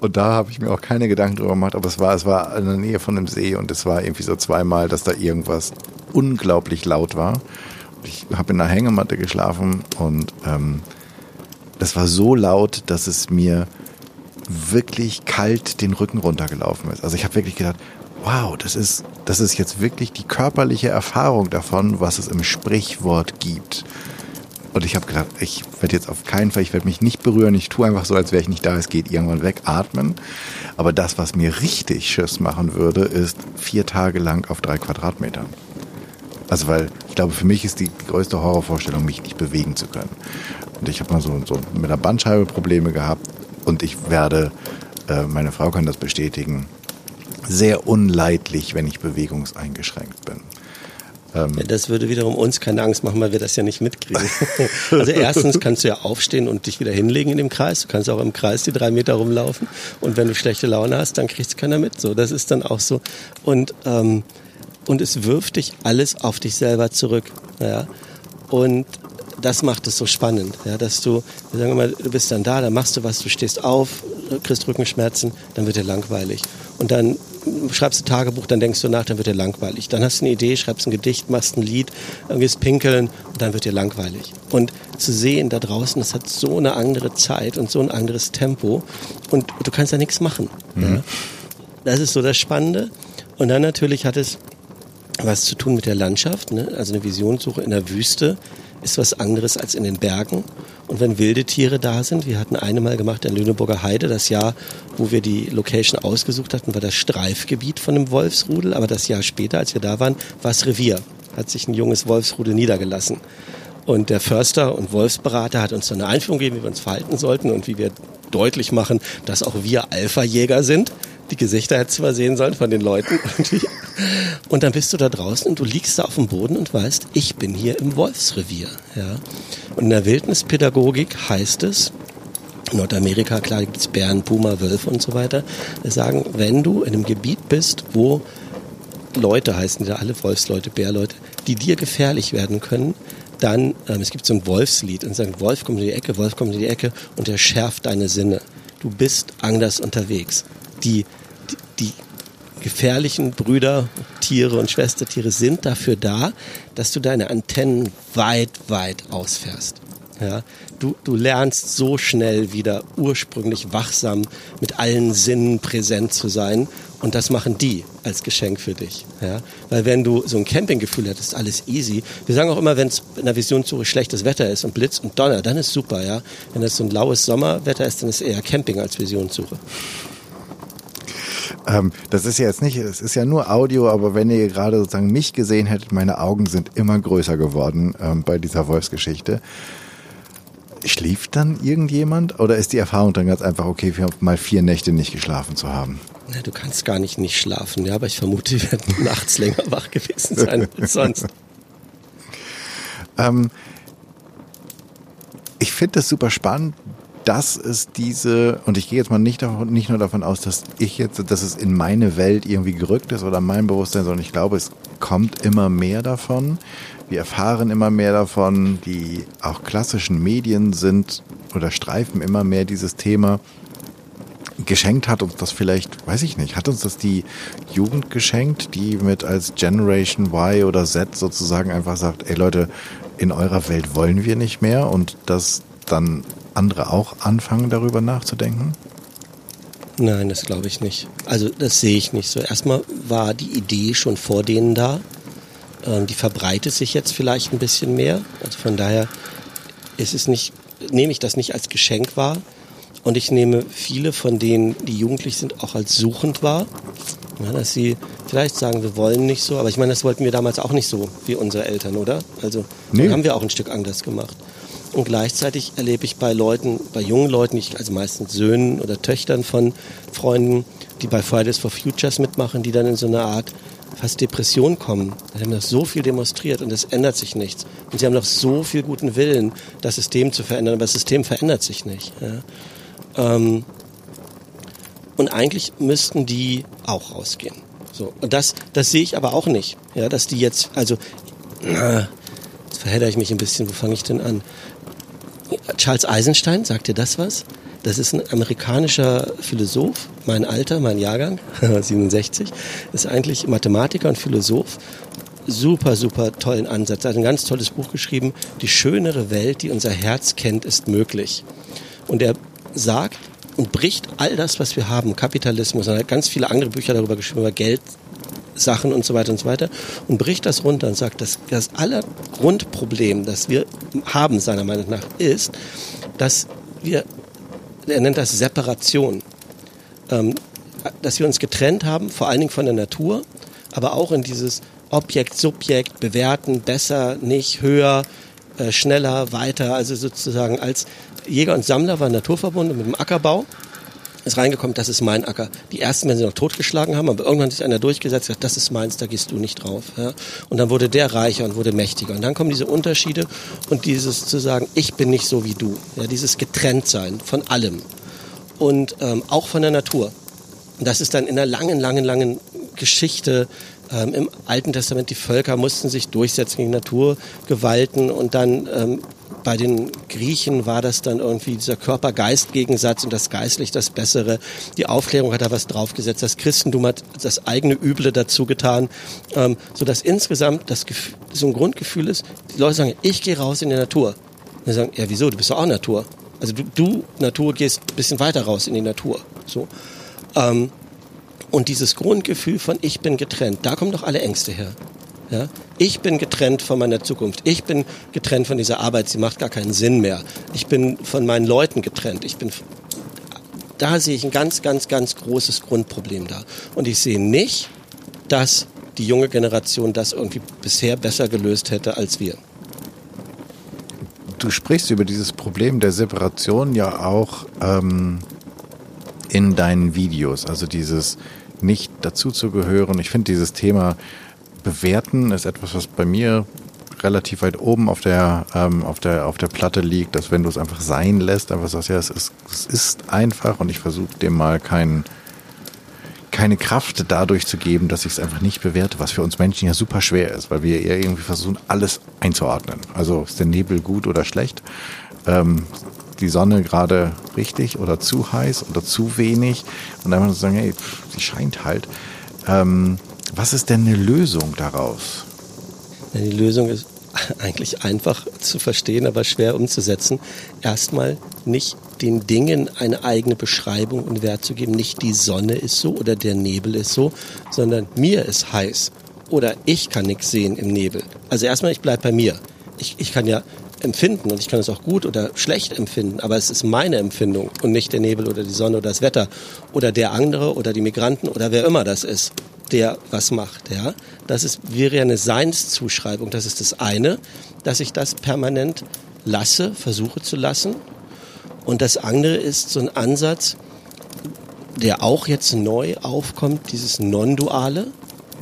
Speaker 2: und da habe ich mir auch keine Gedanken drüber gemacht, aber es war, es war in der Nähe von einem See und es war irgendwie so zweimal, dass da irgendwas unglaublich laut war. Ich habe in einer Hängematte geschlafen und ähm, das war so laut, dass es mir wirklich kalt den Rücken runtergelaufen ist. Also ich habe wirklich gedacht, wow, das ist, das ist jetzt wirklich die körperliche Erfahrung davon, was es im Sprichwort gibt. Und ich habe gedacht, ich werde jetzt auf keinen Fall, ich werde mich nicht berühren, ich tue einfach so, als wäre ich nicht da, es geht irgendwann weg, atmen. Aber das, was mir richtig Schiss machen würde, ist vier Tage lang auf drei Quadratmetern. Also weil ich glaube, für mich ist die größte Horrorvorstellung, mich nicht bewegen zu können. Und ich habe mal so, so mit der Bandscheibe Probleme gehabt und ich werde, äh, meine Frau kann das bestätigen, sehr unleidlich, wenn ich bewegungseingeschränkt bin.
Speaker 1: Ähm das würde wiederum uns keine Angst machen, weil wir das ja nicht mitkriegen. *laughs* also erstens kannst du ja aufstehen und dich wieder hinlegen in dem Kreis. Du kannst auch im Kreis die drei Meter rumlaufen. Und wenn du schlechte Laune hast, dann kriegt es keiner mit. So, das ist dann auch so. Und ähm, und es wirft dich alles auf dich selber zurück. Ja? Und das macht es so spannend, ja, dass du, wir sagen immer, du bist dann da, dann machst du was, du stehst auf, kriegst Rückenschmerzen, dann wird dir langweilig. Und dann schreibst du Tagebuch, dann denkst du nach, dann wird dir langweilig. Dann hast du eine Idee, schreibst ein Gedicht, machst ein Lied, gehst pinkeln und dann wird dir langweilig. Und zu sehen da draußen, das hat so eine andere Zeit und so ein anderes Tempo und du kannst da nichts machen. Mhm. Ja. Das ist so das Spannende. Und dann natürlich hat es was zu tun mit der Landschaft, ne? also eine Visionssuche in der Wüste ist was anderes als in den Bergen. Und wenn wilde Tiere da sind, wir hatten eine Mal gemacht in Lüneburger Heide, das Jahr, wo wir die Location ausgesucht hatten, war das Streifgebiet von einem Wolfsrudel, aber das Jahr später, als wir da waren, war es Revier, hat sich ein junges Wolfsrudel niedergelassen. Und der Förster und Wolfsberater hat uns so eine Einführung gegeben, wie wir uns verhalten sollten und wie wir deutlich machen, dass auch wir Alpha-Jäger sind. Die Gesichter hättest du mal sehen sollen von den Leuten. *laughs* Und dann bist du da draußen und du liegst da auf dem Boden und weißt, ich bin hier im Wolfsrevier. Ja. Und in der Wildnispädagogik heißt es, in Nordamerika, klar gibt es Bären, Puma, Wölfe und so weiter, wir sagen, wenn du in einem Gebiet bist, wo Leute heißen die da alle Wolfsleute, Bärleute, die dir gefährlich werden können, dann, ähm, es gibt so ein Wolfslied und sagen, Wolf kommt in die Ecke, Wolf kommt in die Ecke und er schärft deine Sinne. Du bist anders unterwegs. Die, die, die gefährlichen Brüder, Tiere und Schwestertiere sind dafür da, dass du deine Antennen weit, weit ausfährst. Ja, du, du lernst so schnell wieder ursprünglich wachsam mit allen Sinnen präsent zu sein und das machen die als Geschenk für dich. Ja? Weil wenn du so ein Campinggefühl hättest, alles easy. Wir sagen auch immer, wenn es in der Visionssuche schlechtes Wetter ist und Blitz und Donner, dann ist super. Ja? Wenn das so ein laues Sommerwetter ist, dann ist eher Camping als Visionssuche.
Speaker 2: Ähm, das ist ja jetzt nicht, es ist ja nur Audio, aber wenn ihr gerade sozusagen mich gesehen hättet, meine Augen sind immer größer geworden ähm, bei dieser Wolfsgeschichte. Schlief dann irgendjemand oder ist die Erfahrung dann ganz einfach, okay, wir haben mal vier Nächte nicht geschlafen zu haben?
Speaker 1: Ja, du kannst gar nicht nicht schlafen, ja, aber ich vermute, wir werden *laughs* nachts länger wach gewesen sein als sonst. *laughs*
Speaker 2: ähm, ich finde das super spannend, dass es diese, und ich gehe jetzt mal nicht, davon, nicht nur davon aus, dass ich jetzt, dass es in meine Welt irgendwie gerückt ist oder mein Bewusstsein, sondern ich glaube, es kommt immer mehr davon. Wir erfahren immer mehr davon. Die auch klassischen Medien sind oder streifen immer mehr dieses Thema. Geschenkt hat uns das vielleicht, weiß ich nicht, hat uns das die Jugend geschenkt, die mit als Generation Y oder Z sozusagen einfach sagt, ey Leute, in eurer Welt wollen wir nicht mehr und das dann andere auch anfangen, darüber nachzudenken?
Speaker 1: Nein, das glaube ich nicht. Also das sehe ich nicht so. Erstmal war die Idee schon vor denen da. Ähm, die verbreitet sich jetzt vielleicht ein bisschen mehr. Also von daher ist es nicht, nehme ich das nicht als Geschenk wahr. Und ich nehme viele von denen, die jugendlich sind, auch als suchend wahr. Ja, dass sie vielleicht sagen, wir wollen nicht so. Aber ich meine, das wollten wir damals auch nicht so wie unsere Eltern, oder? Also nee. haben wir auch ein Stück anders gemacht. Und gleichzeitig erlebe ich bei Leuten, bei jungen Leuten, also meistens Söhnen oder Töchtern von Freunden, die bei Fridays for Futures mitmachen, die dann in so eine Art fast Depression kommen. Sie haben noch so viel demonstriert und es ändert sich nichts. Und sie haben noch so viel guten Willen, das System zu verändern, aber das System verändert sich nicht. Ja. Ähm, und eigentlich müssten die auch rausgehen. So. Und das, das sehe ich aber auch nicht. Ja, dass die jetzt, also, äh, *clears throat* jetzt verhedder ich mich ein bisschen, wo fange ich denn an? Charles Eisenstein, sagt dir das was? Das ist ein amerikanischer Philosoph, mein Alter, mein Jahrgang, *laughs* 67, ist eigentlich Mathematiker und Philosoph. Super, super tollen Ansatz. Er hat ein ganz tolles Buch geschrieben, Die schönere Welt, die unser Herz kennt, ist möglich. Und er sagt und bricht all das, was wir haben, Kapitalismus, er hat ganz viele andere Bücher darüber geschrieben, über Geld, Sachen und so weiter und so weiter. Und bricht das runter und sagt, dass das aller Grundproblem, das wir haben, seiner Meinung nach, ist, dass wir, er nennt das Separation, ähm, dass wir uns getrennt haben, vor allen Dingen von der Natur, aber auch in dieses Objekt, Subjekt, bewerten, besser, nicht, höher, äh, schneller, weiter, also sozusagen als Jäger und Sammler waren naturverbunden mit dem Ackerbau ist reingekommen, das ist mein Acker. Die ersten werden sie noch totgeschlagen haben, aber irgendwann hat sich einer durchgesetzt, gesagt, das ist meins, da gehst du nicht drauf. Ja? Und dann wurde der reicher und wurde mächtiger. Und dann kommen diese Unterschiede und dieses zu sagen, ich bin nicht so wie du. Ja? Dieses Getrenntsein von allem und ähm, auch von der Natur. Und das ist dann in einer langen, langen, langen Geschichte ähm, im Alten Testament, die Völker mussten sich durchsetzen gegen Naturgewalten und dann ähm, bei den Griechen war das dann irgendwie dieser Körper-Geist-Gegensatz und das Geistlich das Bessere. Die Aufklärung hat da was draufgesetzt. Das Christentum hat das eigene Üble dazu getan, ähm, sodass insgesamt das Gefühl, so ein Grundgefühl ist, die Leute sagen, ich gehe raus in die Natur. Und sagen, ja wieso, du bist doch auch Natur. Also du, du Natur, gehst ein bisschen weiter raus in die Natur. So. Ähm, und dieses Grundgefühl von ich bin getrennt, da kommen doch alle Ängste her. Ja? Ich bin getrennt von meiner Zukunft. Ich bin getrennt von dieser Arbeit. Sie macht gar keinen Sinn mehr. Ich bin von meinen Leuten getrennt. Ich bin, da sehe ich ein ganz, ganz, ganz großes Grundproblem da. Und ich sehe nicht, dass die junge Generation das irgendwie bisher besser gelöst hätte als wir.
Speaker 2: Du sprichst über dieses Problem der Separation ja auch ähm, in deinen Videos. Also dieses nicht dazuzugehören. Ich finde dieses Thema bewerten ist etwas, was bei mir relativ weit oben auf der, ähm, auf der, auf der Platte liegt, dass wenn du es einfach sein lässt, einfach sagst, ja, es ist, es ist einfach und ich versuche dem mal kein, keine Kraft dadurch zu geben, dass ich es einfach nicht bewerte, was für uns Menschen ja super schwer ist, weil wir eher irgendwie versuchen, alles einzuordnen. Also ist der Nebel gut oder schlecht? Ähm, die Sonne gerade richtig oder zu heiß oder zu wenig? Und dann sagen, hey, sie scheint halt. Ähm, was ist denn eine Lösung daraus?
Speaker 1: Die Lösung ist *laughs* eigentlich einfach zu verstehen, aber schwer umzusetzen. Erstmal nicht den Dingen eine eigene Beschreibung und Wert zu geben. Nicht die Sonne ist so oder der Nebel ist so, sondern mir ist heiß oder ich kann nichts sehen im Nebel. Also erstmal, ich bleibe bei mir. Ich, ich kann ja empfinden und ich kann es auch gut oder schlecht empfinden, aber es ist meine Empfindung und nicht der Nebel oder die Sonne oder das Wetter oder der andere oder die Migranten oder wer immer das ist der was macht. Ja? Das ist, wäre ja eine Seinszuschreibung. Das ist das eine, dass ich das permanent lasse, versuche zu lassen. Und das andere ist so ein Ansatz, der auch jetzt neu aufkommt, dieses Non-Duale.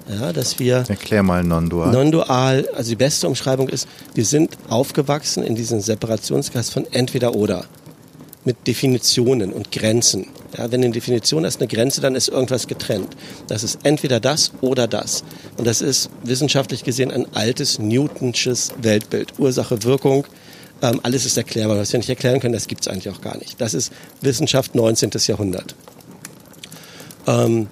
Speaker 1: Ja, dass wir.
Speaker 2: Erklär mal non-dual.
Speaker 1: Non-dual, also die beste Umschreibung ist, wir sind aufgewachsen in diesem Separationsgeist von entweder oder. Mit Definitionen und Grenzen. Ja, wenn eine Definition ist eine Grenze, dann ist irgendwas getrennt. Das ist entweder das oder das. Und das ist wissenschaftlich gesehen ein altes Newtonsches Weltbild. Ursache, Wirkung, ähm, alles ist erklärbar. Was wir nicht erklären können, das gibt es eigentlich auch gar nicht. Das ist Wissenschaft 19. Jahrhundert. Ähm,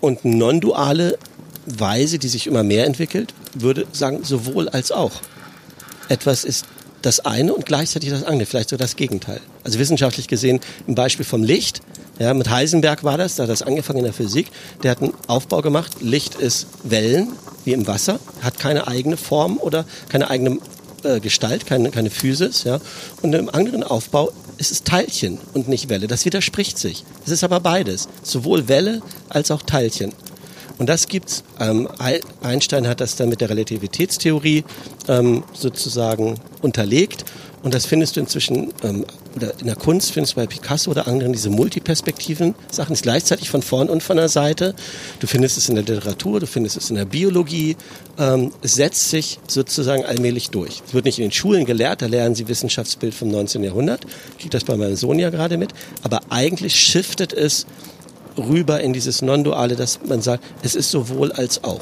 Speaker 1: und non-duale Weise, die sich immer mehr entwickelt, würde sagen, sowohl als auch. Etwas ist das eine und gleichzeitig das andere, vielleicht sogar das Gegenteil. Also wissenschaftlich gesehen im Beispiel vom Licht, ja, mit Heisenberg war das, da hat das angefangen in der Physik, der hat einen Aufbau gemacht, Licht ist Wellen, wie im Wasser, hat keine eigene Form oder keine eigene äh, Gestalt, keine, keine Physis, ja. Und im anderen Aufbau ist es Teilchen und nicht Welle. Das widerspricht sich. Es ist aber beides, sowohl Welle als auch Teilchen. Und das gibt's. Ähm, Einstein hat das dann mit der Relativitätstheorie ähm, sozusagen unterlegt. Und das findest du inzwischen, ähm, oder in der Kunst findest du bei Picasso oder anderen diese Multiperspektiven Sachen, ist gleichzeitig von vorn und von der Seite. Du findest es in der Literatur, du findest es in der Biologie. Ähm, es setzt sich sozusagen allmählich durch. Es wird nicht in den Schulen gelehrt, da lernen sie Wissenschaftsbild vom 19. Jahrhundert. Ich kriege das bei meinem Sohn ja gerade mit. Aber eigentlich shiftet es rüber in dieses Non-Duale, dass man sagt, es ist sowohl als auch.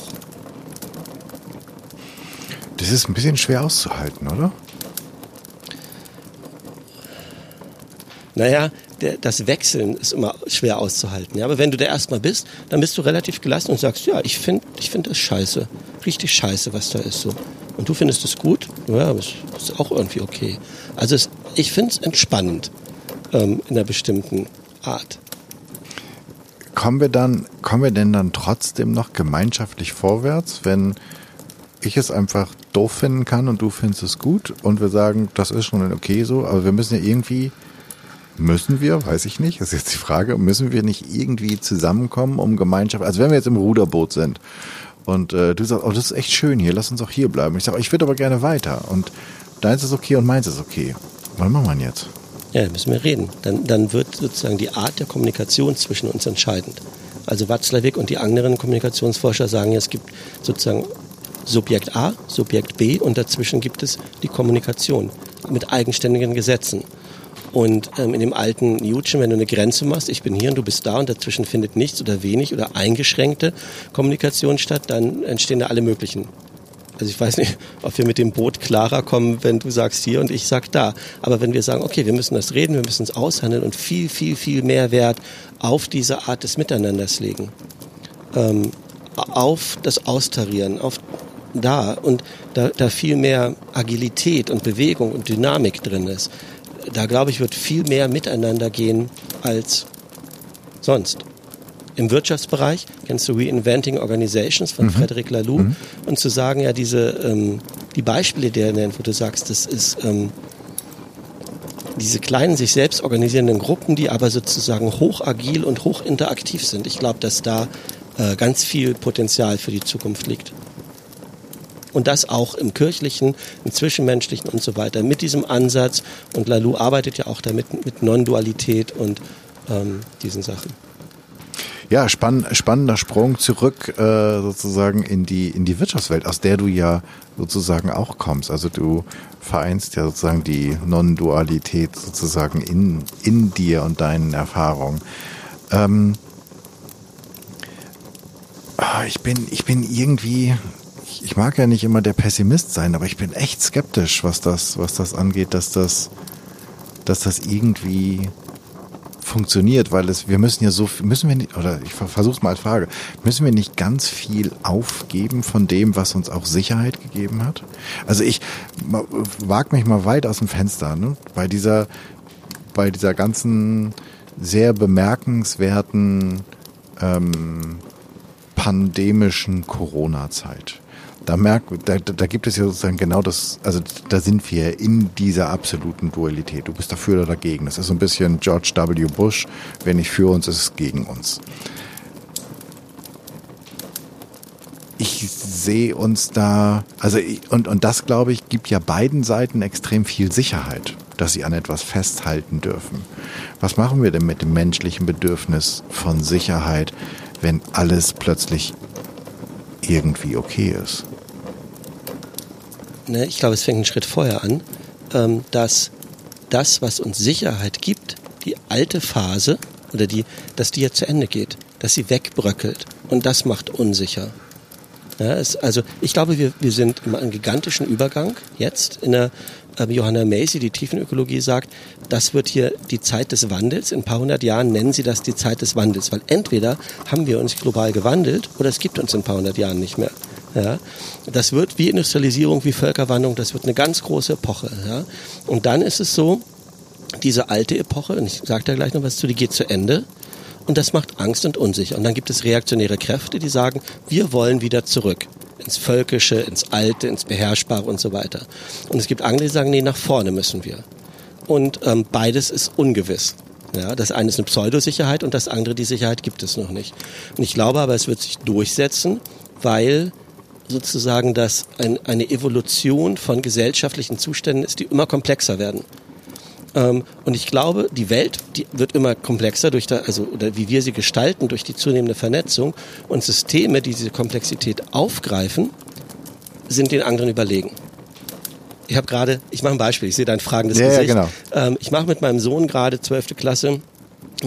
Speaker 2: Das ist ein bisschen schwer auszuhalten, oder?
Speaker 1: Naja, der, das Wechseln ist immer schwer auszuhalten. Ja? Aber wenn du da erstmal bist, dann bist du relativ gelassen und sagst, ja, ich finde ich find das scheiße. Richtig scheiße, was da ist. so. Und du findest es gut? Ja, das ist auch irgendwie okay. Also es, ich finde es entspannend ähm, in einer bestimmten Art
Speaker 2: kommen wir dann, kommen wir denn dann trotzdem noch gemeinschaftlich vorwärts, wenn ich es einfach doof finden kann und du findest es gut und wir sagen, das ist schon okay so, aber wir müssen ja irgendwie, müssen wir, weiß ich nicht, ist jetzt die Frage, müssen wir nicht irgendwie zusammenkommen, um Gemeinschaft, also wenn wir jetzt im Ruderboot sind und äh, du sagst, oh, das ist echt schön hier, lass uns auch hier bleiben. Ich sage, ich würde aber gerne weiter und deins ist okay und meins ist okay. Was machen wir jetzt?
Speaker 1: Ja, dann müssen wir reden. Dann, dann wird sozusagen die Art der Kommunikation zwischen uns entscheidend. Also Watzlawick und die anderen Kommunikationsforscher sagen, es gibt sozusagen Subjekt A, Subjekt B und dazwischen gibt es die Kommunikation mit eigenständigen Gesetzen. Und ähm, in dem alten Newton, wenn du eine Grenze machst, ich bin hier und du bist da und dazwischen findet nichts oder wenig oder eingeschränkte Kommunikation statt, dann entstehen da alle möglichen also ich weiß nicht, ob wir mit dem Boot klarer kommen, wenn du sagst hier und ich sag da. Aber wenn wir sagen, okay, wir müssen das reden, wir müssen es aushandeln und viel, viel, viel mehr Wert auf diese Art des Miteinanders legen. Ähm, auf das Austarieren, auf da und da, da viel mehr Agilität und Bewegung und Dynamik drin ist. Da glaube ich, wird viel mehr miteinander gehen als sonst im Wirtschaftsbereich, kennst du Reinventing Organizations von mhm. Frederic Laloux, mhm. und zu sagen, ja, diese, ähm, die Beispiele, die er nennt, wo du sagst, das ist ähm, diese kleinen, sich selbst organisierenden Gruppen, die aber sozusagen hochagil und hochinteraktiv sind. Ich glaube, dass da äh, ganz viel Potenzial für die Zukunft liegt. Und das auch im kirchlichen, im zwischenmenschlichen und so weiter. Mit diesem Ansatz. Und Lalou arbeitet ja auch damit mit Non-Dualität und ähm, diesen Sachen.
Speaker 2: Ja, spann, spannender Sprung zurück äh, sozusagen in die in die Wirtschaftswelt, aus der du ja sozusagen auch kommst. Also du vereinst ja sozusagen die Non-Dualität sozusagen in in dir und deinen Erfahrungen. Ähm, ah, ich bin ich bin irgendwie ich mag ja nicht immer der Pessimist sein, aber ich bin echt skeptisch, was das was das angeht, dass das dass das irgendwie funktioniert, weil es, wir müssen ja so, müssen wir nicht, oder ich versuche es mal als Frage, müssen wir nicht ganz viel aufgeben von dem, was uns auch Sicherheit gegeben hat? Also ich wag mich mal weit aus dem Fenster, ne? bei dieser, bei dieser ganzen sehr bemerkenswerten ähm, pandemischen Corona-Zeit da merkt, da, da gibt es ja sozusagen genau das, also da sind wir in dieser absoluten Dualität. Du bist dafür oder dagegen. Das ist so ein bisschen George W. Bush. Wenn nicht für uns, ist es gegen uns. Ich sehe uns da, also und, und das glaube ich, gibt ja beiden Seiten extrem viel Sicherheit, dass sie an etwas festhalten dürfen. Was machen wir denn mit dem menschlichen Bedürfnis von Sicherheit, wenn alles plötzlich irgendwie okay ist?
Speaker 1: Ne, ich glaube, es fängt einen Schritt vorher an, ähm, dass das, was uns Sicherheit gibt, die alte Phase oder die, dass die jetzt zu Ende geht, dass sie wegbröckelt. Und das macht unsicher. Ja, es, also ich glaube, wir, wir sind in einem gigantischen Übergang jetzt. In der äh, Johanna Macy, die Tiefenökologie, sagt, das wird hier die Zeit des Wandels. In ein paar hundert Jahren nennen sie das die Zeit des Wandels, weil entweder haben wir uns global gewandelt oder es gibt uns in ein paar hundert Jahren nicht mehr. Ja, das wird wie Industrialisierung, wie Völkerwanderung, das wird eine ganz große Epoche. Ja. Und dann ist es so, diese alte Epoche, und ich sage da gleich noch was zu, die geht zu Ende. Und das macht Angst und unsicher. Und dann gibt es reaktionäre Kräfte, die sagen, wir wollen wieder zurück ins Völkische, ins Alte, ins Beherrschbare und so weiter. Und es gibt andere, die sagen, nee, nach vorne müssen wir. Und ähm, beides ist ungewiss. Ja, das eine ist eine Pseudosicherheit und das andere, die Sicherheit gibt es noch nicht. Und ich glaube aber, es wird sich durchsetzen, weil sozusagen das ein, eine Evolution von gesellschaftlichen Zuständen ist, die immer komplexer werden. Ähm, und ich glaube, die Welt die wird immer komplexer durch da, also oder wie wir sie gestalten durch die zunehmende Vernetzung und Systeme, die diese Komplexität aufgreifen, sind den anderen überlegen. Ich habe gerade, ich mache ein Beispiel, ich sehe dein fragendes
Speaker 2: ja,
Speaker 1: Gesicht.
Speaker 2: Ja, genau.
Speaker 1: Ähm, ich mache mit meinem Sohn gerade zwölfte Klasse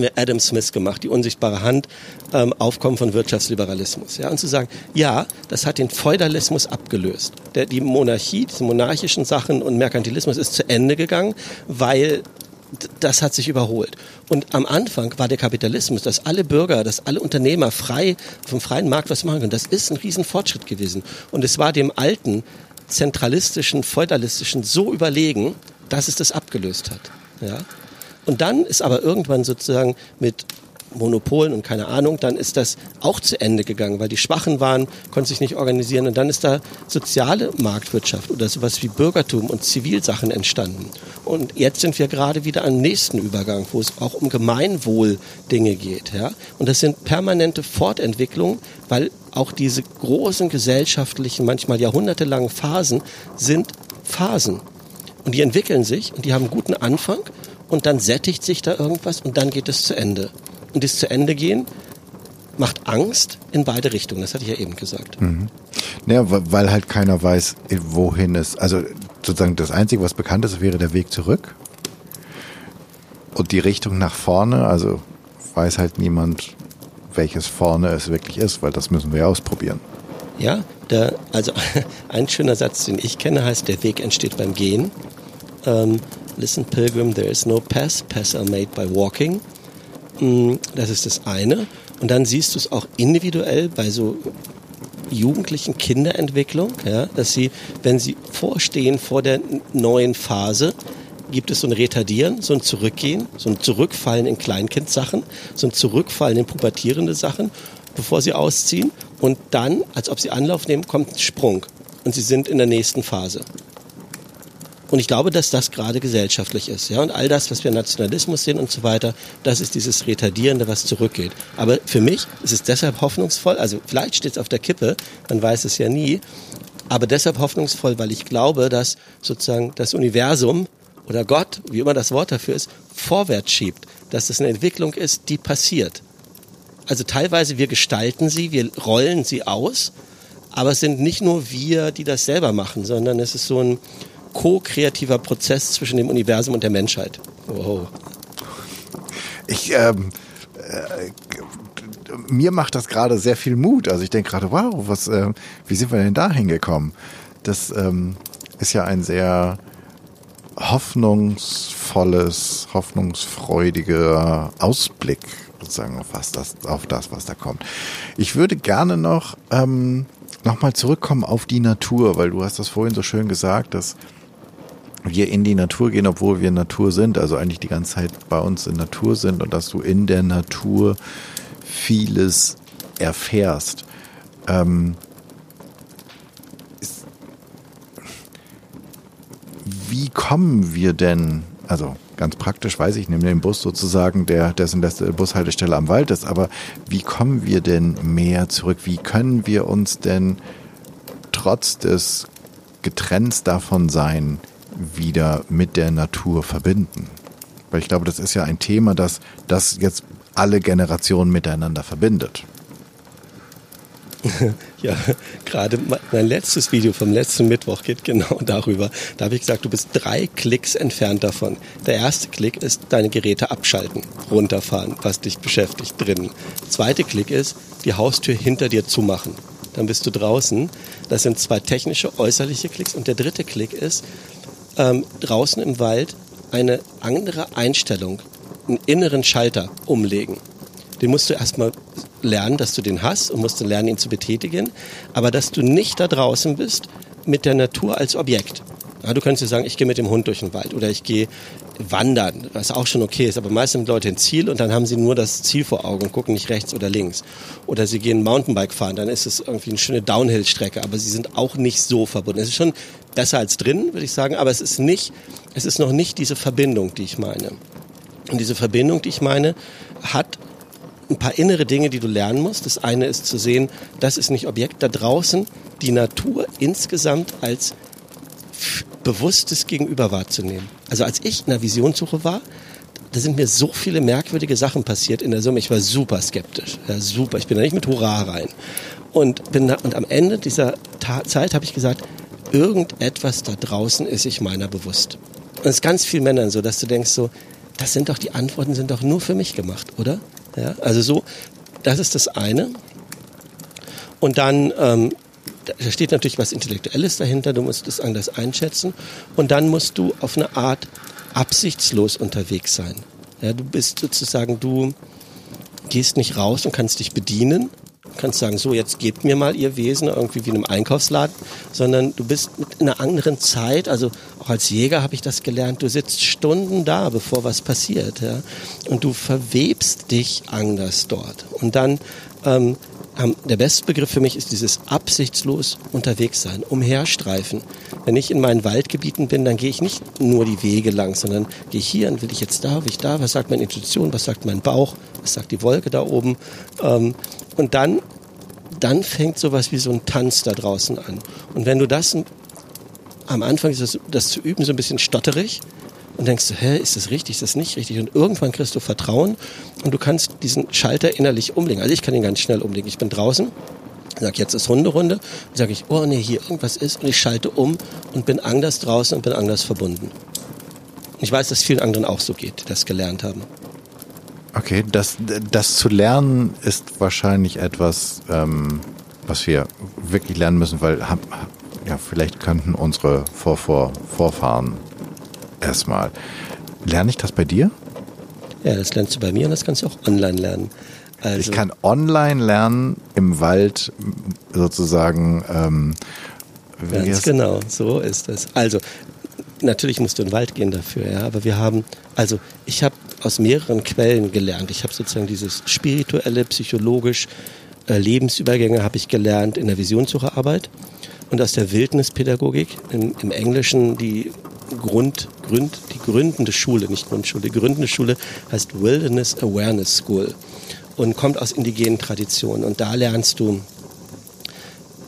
Speaker 1: wir Adam Smith gemacht, die unsichtbare Hand, ähm, Aufkommen von Wirtschaftsliberalismus. Ja, und zu sagen, ja, das hat den Feudalismus abgelöst. Der, die Monarchie, diese monarchischen Sachen und Merkantilismus ist zu Ende gegangen, weil das hat sich überholt. Und am Anfang war der Kapitalismus, dass alle Bürger, dass alle Unternehmer frei vom freien Markt was machen können. Das ist ein Riesenfortschritt gewesen. Und es war dem alten, zentralistischen, feudalistischen so überlegen, dass es das abgelöst hat. Ja? Und dann ist aber irgendwann sozusagen mit Monopolen und keine Ahnung, dann ist das auch zu Ende gegangen, weil die Schwachen waren, konnten sich nicht organisieren und dann ist da soziale Marktwirtschaft oder sowas wie Bürgertum und Zivilsachen entstanden. Und jetzt sind wir gerade wieder am nächsten Übergang, wo es auch um Gemeinwohl Dinge geht, ja. Und das sind permanente Fortentwicklungen, weil auch diese großen gesellschaftlichen, manchmal jahrhundertelangen Phasen sind Phasen. Und die entwickeln sich und die haben einen guten Anfang und dann sättigt sich da irgendwas und dann geht es zu Ende. Und das zu Ende gehen macht Angst in beide Richtungen. Das hatte ich ja eben gesagt.
Speaker 2: Mhm. Naja, weil halt keiner weiß, wohin es. Also sozusagen das Einzige, was bekannt ist, wäre der Weg zurück. Und die Richtung nach vorne, also weiß halt niemand, welches vorne es wirklich ist, weil das müssen wir ja ausprobieren.
Speaker 1: Ja, der, also *laughs* ein schöner Satz, den ich kenne, heißt, der Weg entsteht beim Gehen. Ähm, Listen, Pilgrim, there is no path. Paths are made by walking. Mm, das ist das eine. Und dann siehst du es auch individuell bei so jugendlichen Kinderentwicklung, ja, dass sie, wenn sie vorstehen vor der neuen Phase, gibt es so ein Retardieren, so ein Zurückgehen, so ein Zurückfallen in Kleinkindsachen, so ein Zurückfallen in pubertierende Sachen, bevor sie ausziehen. Und dann, als ob sie Anlauf nehmen, kommt ein Sprung. Und sie sind in der nächsten Phase. Und ich glaube, dass das gerade gesellschaftlich ist. Ja? Und all das, was wir Nationalismus sehen und so weiter, das ist dieses Retardierende, was zurückgeht. Aber für mich ist es deshalb hoffnungsvoll, also vielleicht steht es auf der Kippe, man weiß es ja nie, aber deshalb hoffnungsvoll, weil ich glaube, dass sozusagen das Universum oder Gott, wie immer das Wort dafür ist, vorwärts schiebt. Dass das eine Entwicklung ist, die passiert. Also teilweise wir gestalten sie, wir rollen sie aus, aber es sind nicht nur wir, die das selber machen, sondern es ist so ein, ko-kreativer Prozess zwischen dem Universum und der Menschheit. Wow.
Speaker 2: Ich, ähm, äh, mir macht das gerade sehr viel Mut. Also ich denke gerade, wow, was, äh, wie sind wir denn da hingekommen? Das ähm, ist ja ein sehr hoffnungsvolles, hoffnungsfreudiger Ausblick sozusagen auf, was das, auf das, was da kommt. Ich würde gerne noch ähm, nochmal zurückkommen auf die Natur, weil du hast das vorhin so schön gesagt, dass wir in die Natur gehen, obwohl wir Natur sind, also eigentlich die ganze Zeit bei uns in Natur sind und dass du in der Natur vieles erfährst. Ähm, wie kommen wir denn, also ganz praktisch weiß ich, nehme den Bus sozusagen, der dessen letzte Bushaltestelle am Wald ist, aber wie kommen wir denn mehr zurück? Wie können wir uns denn trotz des Getrennts davon sein, wieder mit der Natur verbinden. Weil ich glaube, das ist ja ein Thema, das, das jetzt alle Generationen miteinander verbindet. *laughs*
Speaker 1: Ja, gerade mein letztes Video vom letzten Mittwoch geht genau *laughs* darüber. Da habe ich gesagt, du bist drei Klicks entfernt davon. Der erste Klick ist deine Geräte abschalten, runterfahren, was dich beschäftigt drinnen. Zweite Klick ist die Haustür hinter dir zumachen. Dann bist du draußen. Das sind zwei technische, äußerliche Klicks. Und der dritte Klick ist, ähm, draußen im Wald eine andere Einstellung, einen inneren Schalter umlegen. Den musst du erstmal lernen, dass du den hast und musst dann lernen, ihn zu betätigen. Aber dass du nicht da draußen bist mit der Natur als Objekt. Ja, du könntest dir sagen, ich gehe mit dem Hund durch den Wald oder ich gehe wandern, was auch schon okay ist, aber meistens sind Leute ein Ziel und dann haben sie nur das Ziel vor Augen und gucken nicht rechts oder links. Oder sie gehen Mountainbike fahren, dann ist es irgendwie eine schöne Downhill-Strecke, aber sie sind auch nicht so verbunden. Es ist schon besser als drin, würde ich sagen, aber es ist nicht, es ist noch nicht diese Verbindung, die ich meine. Und diese Verbindung, die ich meine, hat ein paar innere Dinge, die du lernen musst. Das eine ist zu sehen, das ist nicht Objekt da draußen, die Natur insgesamt als bewusstes Gegenüber wahrzunehmen. Also als ich in der Visionssuche war, da sind mir so viele merkwürdige Sachen passiert in der Summe. Ich war super skeptisch. Ja, super. Ich bin da nicht mit Hurra rein. Und, bin da, und am Ende dieser Ta Zeit habe ich gesagt, irgendetwas da draußen ist sich meiner bewusst. Und es ist ganz vielen Männern so, dass du denkst so, das sind doch, die Antworten sind doch nur für mich gemacht, oder? Ja, also so, das ist das eine. Und dann, ähm, da steht natürlich was Intellektuelles dahinter, du musst es anders einschätzen. Und dann musst du auf eine Art absichtslos unterwegs sein. Ja, du bist sozusagen, du gehst nicht raus und kannst dich bedienen, kannst sagen, so jetzt gebt mir mal ihr Wesen irgendwie wie in einem Einkaufsladen, sondern du bist mit einer anderen Zeit, also auch als Jäger habe ich das gelernt, du sitzt Stunden da, bevor was passiert, ja, und du verwebst dich anders dort. Und dann ähm, der beste Begriff für mich ist dieses absichtslos unterwegs sein, umherstreifen. Wenn ich in meinen Waldgebieten bin, dann gehe ich nicht nur die Wege lang, sondern gehe ich hier und will ich jetzt da, will ich da, was sagt meine Intuition, was sagt mein Bauch, was sagt die Wolke da oben. Ähm, und dann, dann fängt sowas wie so ein Tanz da draußen an. Und wenn du das am Anfang ist das, das zu üben so ein bisschen stotterig, und denkst du, hä, ist das richtig, ist das nicht richtig? Und irgendwann kriegst du Vertrauen und du kannst diesen Schalter innerlich umlegen. Also ich kann ihn ganz schnell umlegen. Ich bin draußen, sag jetzt ist Hunderunde, sage ich, oh nee, hier irgendwas ist und ich schalte um und bin anders draußen und bin anders verbunden. Und ich weiß, dass vielen anderen auch so geht, die das gelernt haben.
Speaker 2: Okay, das, das zu lernen ist wahrscheinlich etwas, ähm, was wir wirklich lernen müssen, weil ja, vielleicht könnten unsere Vor -Vor Vorfahren erstmal. Lerne ich das bei dir?
Speaker 1: Ja, das lernst du bei mir und das kannst du auch online lernen.
Speaker 2: Also ich kann online lernen im Wald sozusagen. Ähm,
Speaker 1: Ganz genau, so ist es. Also natürlich musst du in den Wald gehen dafür, ja. Aber wir haben, also ich habe aus mehreren Quellen gelernt. Ich habe sozusagen dieses spirituelle, psychologisch äh, Lebensübergänge habe ich gelernt in der Visionssucherarbeit und aus der Wildnispädagogik im, im Englischen die Grund, Gründ, die gründende Schule, nicht Grundschule, die gründende Schule heißt Wilderness Awareness School und kommt aus indigenen Traditionen. Und da lernst du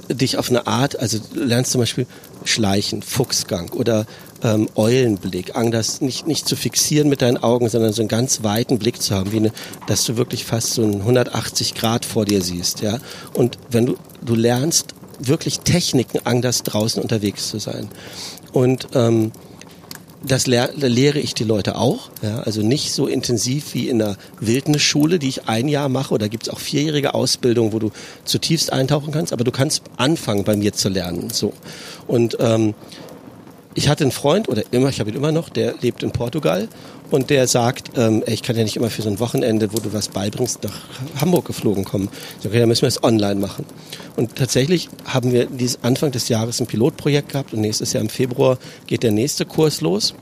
Speaker 1: dich auf eine Art, also lernst zum Beispiel Schleichen, Fuchsgang oder ähm, Eulenblick, anders nicht, nicht zu fixieren mit deinen Augen, sondern so einen ganz weiten Blick zu haben, wie eine, dass du wirklich fast so einen 180 Grad vor dir siehst, ja. Und wenn du, du lernst wirklich Techniken, anders draußen unterwegs zu sein. Und ähm, das lehr lehre ich die Leute auch. Ja, also nicht so intensiv wie in der Wildnisschule, die ich ein Jahr mache. Oder gibt es auch vierjährige Ausbildung, wo du zutiefst eintauchen kannst. Aber du kannst anfangen, bei mir zu lernen. So. Und ähm, ich hatte einen Freund, oder immer, ich habe ihn immer noch, der lebt in Portugal und der sagt, ähm, ey, ich kann ja nicht immer für so ein Wochenende, wo du was beibringst, nach Hamburg geflogen kommen. Ich sage, okay, dann müssen wir es online machen. Und tatsächlich haben wir dieses Anfang des Jahres ein Pilotprojekt gehabt und nächstes Jahr im Februar geht der nächste Kurs los.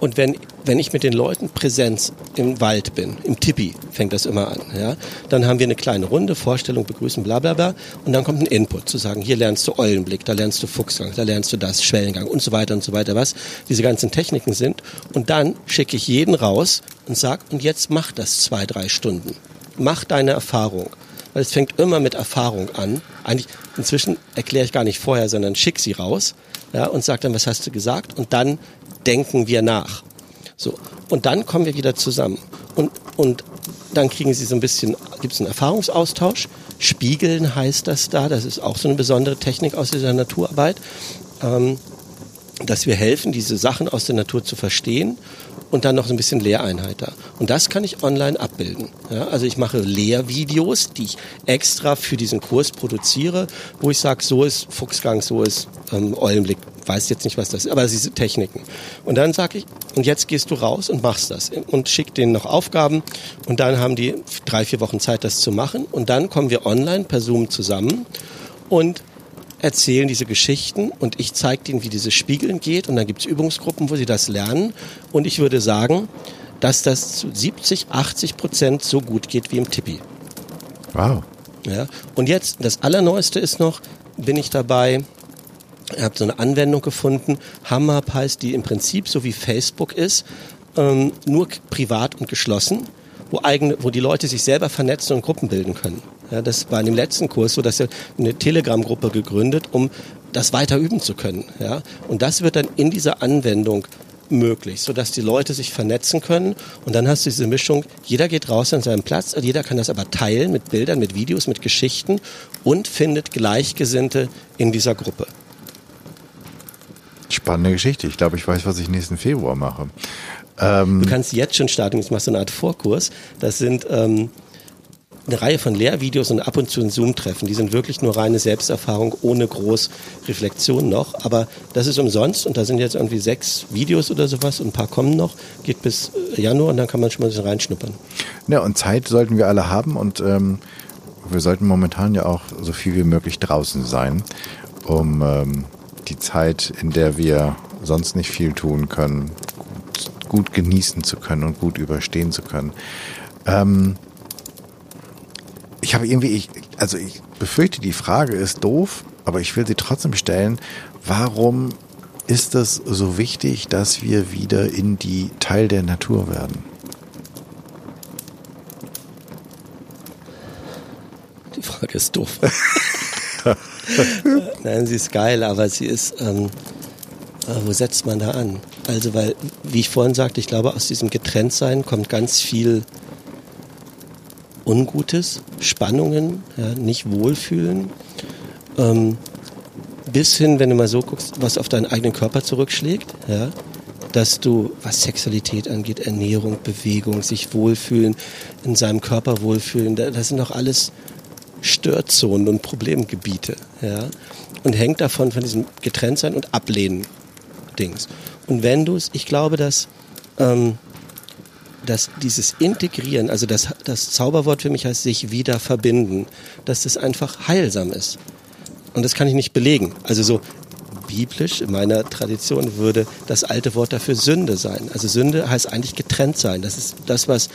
Speaker 1: Und wenn, wenn ich mit den Leuten Präsenz im Wald bin, im Tippi fängt das immer an, ja, dann haben wir eine kleine Runde, Vorstellung, Begrüßen, bla bla bla. Und dann kommt ein Input zu sagen, hier lernst du Eulenblick, da lernst du Fuchsgang, da lernst du das, Schwellengang und so weiter und so weiter, was diese ganzen Techniken sind. Und dann schicke ich jeden raus und sag, und jetzt mach das zwei, drei Stunden. Mach deine Erfahrung weil es fängt immer mit Erfahrung an. Eigentlich inzwischen erkläre ich gar nicht vorher, sondern schick sie raus ja, und sag dann, was hast du gesagt? Und dann denken wir nach. So. Und dann kommen wir wieder zusammen. Und, und dann kriegen sie so ein bisschen, gibt es einen Erfahrungsaustausch. Spiegeln heißt das da. Das ist auch so eine besondere Technik aus dieser Naturarbeit. Ähm, dass wir helfen, diese Sachen aus der Natur zu verstehen und dann noch so ein bisschen Lehreinheit da. Und das kann ich online abbilden. Ja, also ich mache Lehrvideos, die ich extra für diesen Kurs produziere, wo ich sage, so ist Fuchsgang, so ist ähm, Eulenblick, weiß jetzt nicht, was das ist, aber diese Techniken. Und dann sage ich, und jetzt gehst du raus und machst das und schick denen noch Aufgaben und dann haben die drei, vier Wochen Zeit, das zu machen und dann kommen wir online per Zoom zusammen und erzählen diese Geschichten und ich zeige ihnen, wie dieses Spiegeln geht und dann gibt es Übungsgruppen, wo sie das lernen und ich würde sagen, dass das zu 70, 80 Prozent so gut geht wie im Tippi.
Speaker 2: Wow.
Speaker 1: Ja, und jetzt, das Allerneueste ist noch, bin ich dabei, ich habe so eine Anwendung gefunden, HAMMAP heißt, die im Prinzip so wie Facebook ist, ähm, nur privat und geschlossen, wo, eigene, wo die Leute sich selber vernetzen und Gruppen bilden können. Ja, das war in dem letzten Kurs so, dass er eine Telegram-Gruppe gegründet, um das weiter üben zu können. Ja? Und das wird dann in dieser Anwendung möglich, sodass die Leute sich vernetzen können. Und dann hast du diese Mischung, jeder geht raus an seinen Platz, jeder kann das aber teilen mit Bildern, mit Videos, mit Geschichten und findet Gleichgesinnte in dieser Gruppe.
Speaker 2: Spannende Geschichte. Ich glaube, ich weiß, was ich nächsten Februar mache.
Speaker 1: Ähm du kannst jetzt schon starten, jetzt machst du eine Art Vorkurs. Das sind ähm, eine Reihe von Lehrvideos und ab und zu ein Zoom-Treffen. Die sind wirklich nur reine Selbsterfahrung, ohne groß Reflexion noch. Aber das ist umsonst und da sind jetzt irgendwie sechs Videos oder sowas und ein paar kommen noch. Geht bis äh, Januar und dann kann man schon mal ein bisschen reinschnuppern.
Speaker 2: Ja, und Zeit sollten wir alle haben und ähm, wir sollten momentan ja auch so viel wie möglich draußen sein, um ähm, die Zeit, in der wir sonst nicht viel tun können, gut, genießen zu können und gut überstehen zu können. Ähm, ich habe irgendwie, ich, also ich befürchte, die Frage ist doof, aber ich will sie trotzdem stellen. Warum ist es so wichtig, dass wir wieder in die Teil der Natur werden?
Speaker 1: Die Frage ist doof. *laughs* *laughs* Nein, sie ist geil, aber sie ist, ähm, äh, wo setzt man da an? Also, weil, wie ich vorhin sagte, ich glaube, aus diesem Getrenntsein kommt ganz viel Ungutes, Spannungen, ja, nicht Wohlfühlen, ähm, bis hin, wenn du mal so guckst, was auf deinen eigenen Körper zurückschlägt, ja, dass du, was Sexualität angeht, Ernährung, Bewegung, sich wohlfühlen, in seinem Körper wohlfühlen, das sind doch alles Störzonen und Problemgebiete, ja, und hängt davon von diesem Getrenntsein und Ablehnen Dings. Und wenn du es, ich glaube, dass ähm, dass dieses Integrieren, also das, das Zauberwort für mich heißt sich wieder verbinden, dass das einfach heilsam ist. Und das kann ich nicht belegen. Also so biblisch in meiner Tradition würde das alte Wort dafür Sünde sein. Also Sünde heißt eigentlich getrennt sein. Das ist das, was,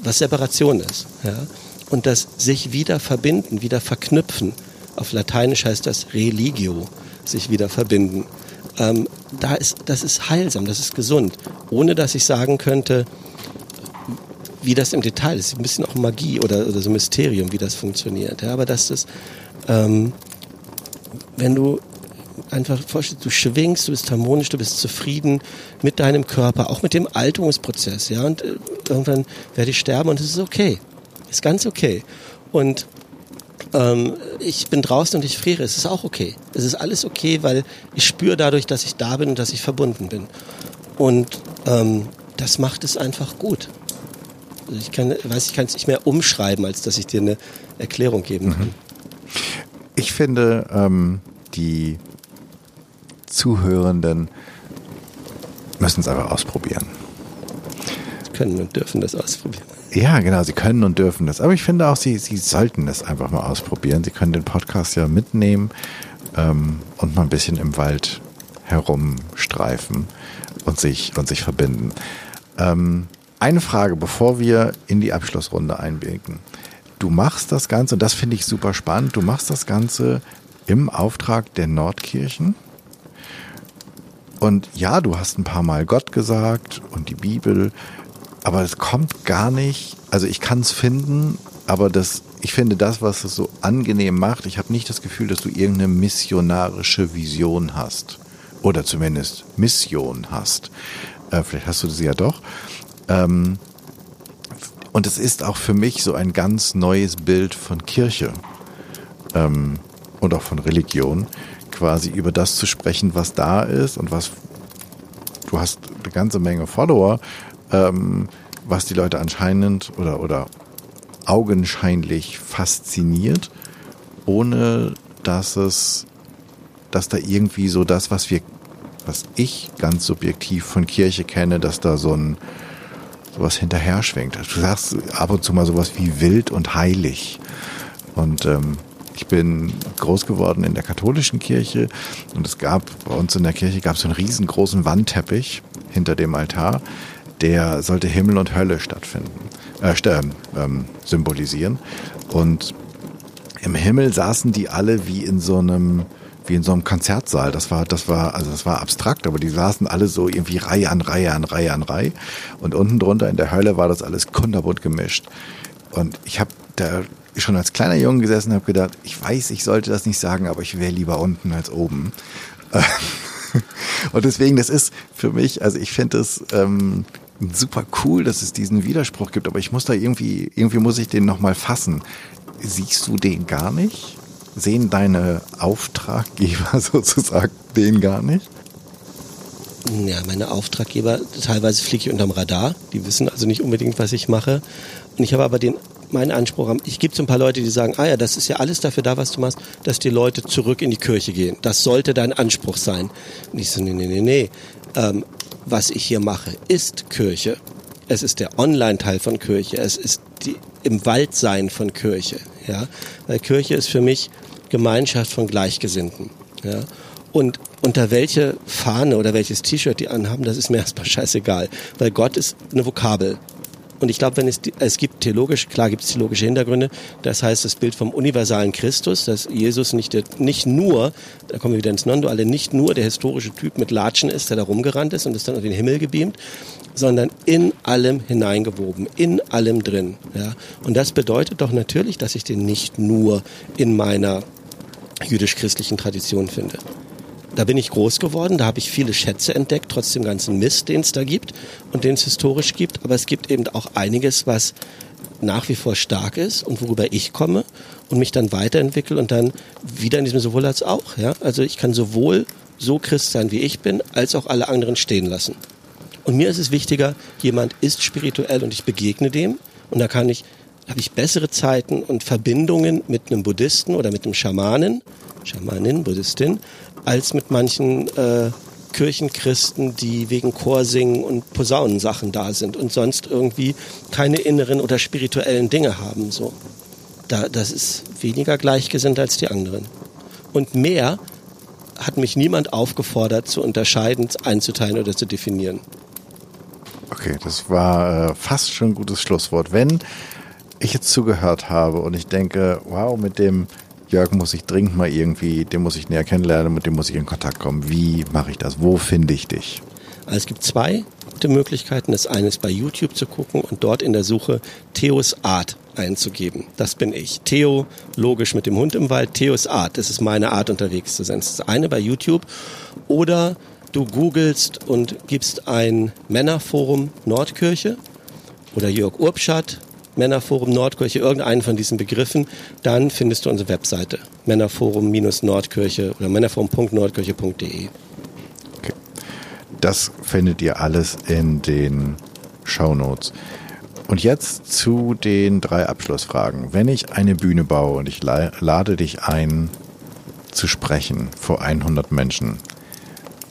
Speaker 1: was Separation ist. Ja? Und das sich wieder verbinden, wieder verknüpfen. Auf Lateinisch heißt das religio, sich wieder verbinden. Ähm, da ist, das ist heilsam, das ist gesund. Ohne dass ich sagen könnte, wie das im Detail ist. Ein bisschen auch Magie oder, oder so Mysterium, wie das funktioniert. Ja, aber dass das, ähm, wenn du einfach vorstellst, du schwingst, du bist harmonisch, du bist zufrieden mit deinem Körper, auch mit dem Alterungsprozess, ja, und äh, irgendwann werde ich sterben und es ist okay. Ist ganz okay. Und ähm, ich bin draußen und ich friere, es ist auch okay. Es ist alles okay, weil ich spüre dadurch, dass ich da bin und dass ich verbunden bin. Und ähm, das macht es einfach gut. Also ich kann, weiß, ich kann es nicht mehr umschreiben, als dass ich dir eine Erklärung geben kann. Mhm.
Speaker 2: Ich finde, ähm, die Zuhörenden müssen es einfach ausprobieren.
Speaker 1: Können und dürfen das ausprobieren.
Speaker 2: Ja, genau, sie können und dürfen das. Aber ich finde auch, sie, sie sollten das einfach mal ausprobieren. Sie können den Podcast ja mitnehmen ähm, und mal ein bisschen im Wald herumstreifen und sich, und sich verbinden. Ähm, eine Frage, bevor wir in die Abschlussrunde einbiegen. Du machst das Ganze, und das finde ich super spannend, du machst das Ganze im Auftrag der Nordkirchen. Und ja, du hast ein paar Mal Gott gesagt und die Bibel, aber es kommt gar nicht, also ich kann es finden, aber das, ich finde das, was es so angenehm macht, ich habe nicht das Gefühl, dass du irgendeine missionarische Vision hast. Oder zumindest Mission hast. Äh, vielleicht hast du sie ja doch. Ähm, und es ist auch für mich so ein ganz neues Bild von Kirche ähm, und auch von Religion, quasi über das zu sprechen, was da ist und was du hast eine ganze Menge Follower, ähm, was die Leute anscheinend oder, oder augenscheinlich fasziniert, ohne dass es, dass da irgendwie so das, was wir, was ich ganz subjektiv von Kirche kenne, dass da so ein sowas hinterher schwingt. Du sagst ab und zu mal sowas wie wild und heilig. Und ähm, Ich bin groß geworden in der katholischen Kirche und es gab bei uns in der Kirche gab es so einen riesengroßen Wandteppich hinter dem Altar, der sollte Himmel und Hölle stattfinden, äh, ähm, symbolisieren. Und im Himmel saßen die alle wie in so einem wie in so einem Konzertsaal. Das war, das war, also das war abstrakt, aber die saßen alle so irgendwie Reihe an Reihe an Reihe an Reihe. Und unten drunter in der Hölle war das alles kunterbunt gemischt. Und ich habe da schon als kleiner Junge gesessen und habe gedacht, ich weiß, ich sollte das nicht sagen, aber ich wäre lieber unten als oben. *laughs* Und deswegen, das ist für mich, also ich finde es ähm, super cool, dass es diesen Widerspruch gibt, aber ich muss da irgendwie, irgendwie muss ich den nochmal fassen. Siehst du den gar nicht? Sehen deine Auftraggeber *laughs* sozusagen den gar nicht?
Speaker 1: Ja, meine Auftraggeber, teilweise fliege ich unterm Radar. Die wissen also nicht unbedingt, was ich mache. Und ich habe aber den meinen Anspruch. Ich gibt so ein paar Leute, die sagen, ah ja, das ist ja alles dafür da, was du machst, dass die Leute zurück in die Kirche gehen. Das sollte dein Anspruch sein. Und ich so, nee, nee, nee, nee. Ähm, was ich hier mache, ist Kirche. Es ist der Online-Teil von Kirche. Es ist die, im Waldsein von Kirche. Ja? Weil Kirche ist für mich Gemeinschaft von Gleichgesinnten. Ja? Und unter welche Fahne oder welches T-Shirt die anhaben, das ist mir *laughs* erstmal scheißegal. Weil Gott ist eine Vokabel. Und ich glaube, wenn es, es gibt theologisch, klar gibt es theologische Hintergründe, das heißt das Bild vom universalen Christus, dass Jesus nicht, der, nicht nur, da kommen wir wieder ins Nonduale, nicht nur der historische Typ mit Latschen ist, der da rumgerannt ist und ist dann in den Himmel gebeamt, sondern in allem hineingewoben, in allem drin. Ja? Und das bedeutet doch natürlich, dass ich den nicht nur in meiner jüdisch-christlichen Tradition finde. Da bin ich groß geworden, da habe ich viele Schätze entdeckt, trotz dem ganzen Mist, den es da gibt und den es historisch gibt. Aber es gibt eben auch einiges, was nach wie vor stark ist und worüber ich komme und mich dann weiterentwickle und dann wieder in diesem sowohl als auch. Ja? Also ich kann sowohl so Christ sein, wie ich bin, als auch alle anderen stehen lassen. Und mir ist es wichtiger, jemand ist spirituell und ich begegne dem und da kann ich habe ich bessere Zeiten und Verbindungen mit einem Buddhisten oder mit einem Schamanen, Schamanin, Buddhistin, als mit manchen äh, Kirchenchristen, die wegen Chorsingen und Posaunensachen da sind und sonst irgendwie keine inneren oder spirituellen Dinge haben. So. Da, das ist weniger gleichgesinnt als die anderen. Und mehr hat mich niemand aufgefordert, zu unterscheiden, einzuteilen oder zu definieren.
Speaker 2: Okay, das war äh, fast schon ein gutes Schlusswort. Wenn ich jetzt zugehört habe und ich denke, wow, mit dem Jörg muss ich dringend mal irgendwie, den muss ich näher kennenlernen, mit dem muss ich in Kontakt kommen. Wie mache ich das? Wo finde ich dich?
Speaker 1: Also es gibt zwei gute Möglichkeiten. Das eine ist bei YouTube zu gucken und dort in der Suche Theos Art einzugeben. Das bin ich. Theo, logisch mit dem Hund im Wald. Theos Art, das ist meine Art unterwegs zu sein. Das ist das eine bei YouTube. Oder du googelst und gibst ein Männerforum Nordkirche oder Jörg Urbschat Männerforum Nordkirche, irgendeinen von diesen Begriffen, dann findest du unsere Webseite Männerforum-Nordkirche oder männerforum.nordkirche.de.
Speaker 2: Okay. Das findet ihr alles in den Show Notes. Und jetzt zu den drei Abschlussfragen. Wenn ich eine Bühne baue und ich lade dich ein zu sprechen vor 100 Menschen,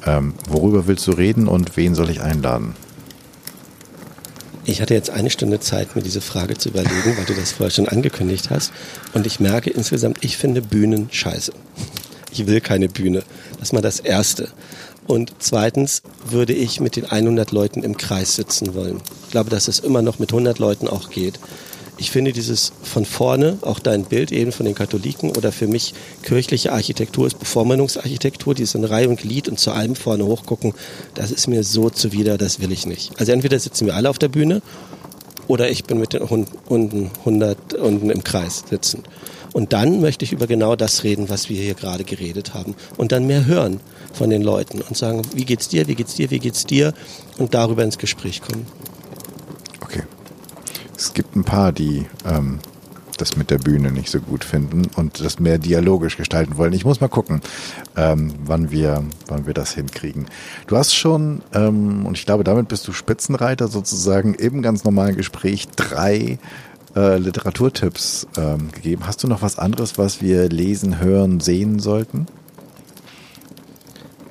Speaker 2: ähm, worüber willst du reden und wen soll ich einladen?
Speaker 1: Ich hatte jetzt eine Stunde Zeit, mir diese Frage zu überlegen, weil du das vorher schon angekündigt hast. Und ich merke insgesamt, ich finde Bühnen scheiße. Ich will keine Bühne. Das ist mal das Erste. Und zweitens würde ich mit den 100 Leuten im Kreis sitzen wollen. Ich glaube, dass es immer noch mit 100 Leuten auch geht ich finde dieses von vorne, auch dein Bild eben von den Katholiken oder für mich kirchliche Architektur ist Bevormundungsarchitektur, die ist in Reihe und Glied und zu allem vorne hochgucken, das ist mir so zuwider, das will ich nicht. Also entweder sitzen wir alle auf der Bühne oder ich bin mit den Hunden 100 unten im Kreis sitzen. Und dann möchte ich über genau das reden, was wir hier gerade geredet haben. Und dann mehr hören von den Leuten und sagen, wie geht's dir, wie geht's dir, wie geht's dir? Und darüber ins Gespräch kommen.
Speaker 2: Es gibt ein paar, die ähm, das mit der Bühne nicht so gut finden und das mehr dialogisch gestalten wollen. Ich muss mal gucken, ähm, wann, wir, wann wir das hinkriegen. Du hast schon, ähm, und ich glaube, damit bist du Spitzenreiter sozusagen im ganz normalen Gespräch drei äh, Literaturtipps ähm, gegeben. Hast du noch was anderes, was wir lesen, hören, sehen sollten?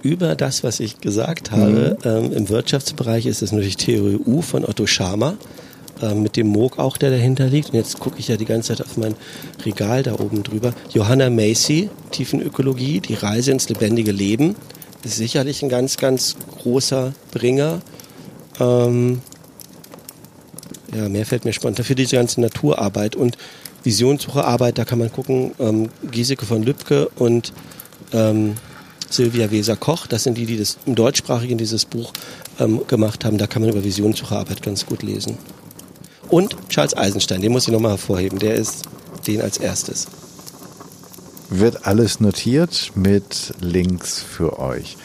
Speaker 1: Über das, was ich gesagt habe, mhm. ähm, im Wirtschaftsbereich ist es natürlich Theorie U von Otto Schama äh, mit dem Moog auch, der dahinter liegt. Und jetzt gucke ich ja die ganze Zeit auf mein Regal da oben drüber. Johanna Macy, Tiefenökologie, die Reise ins lebendige Leben. Ist sicherlich ein ganz, ganz großer Bringer. Ähm, ja, mehr fällt mir spontan. Für diese ganze Naturarbeit und Visionssucherarbeit, da kann man gucken, ähm, Giesecke von Lübcke und ähm, Silvia Weser-Koch, das sind die, die das im Deutschsprachigen dieses Buch ähm, gemacht haben. Da kann man über Visionssucherarbeit ganz gut lesen. Und Charles Eisenstein, den muss ich nochmal hervorheben, der ist den als erstes.
Speaker 2: Wird alles notiert mit Links für euch.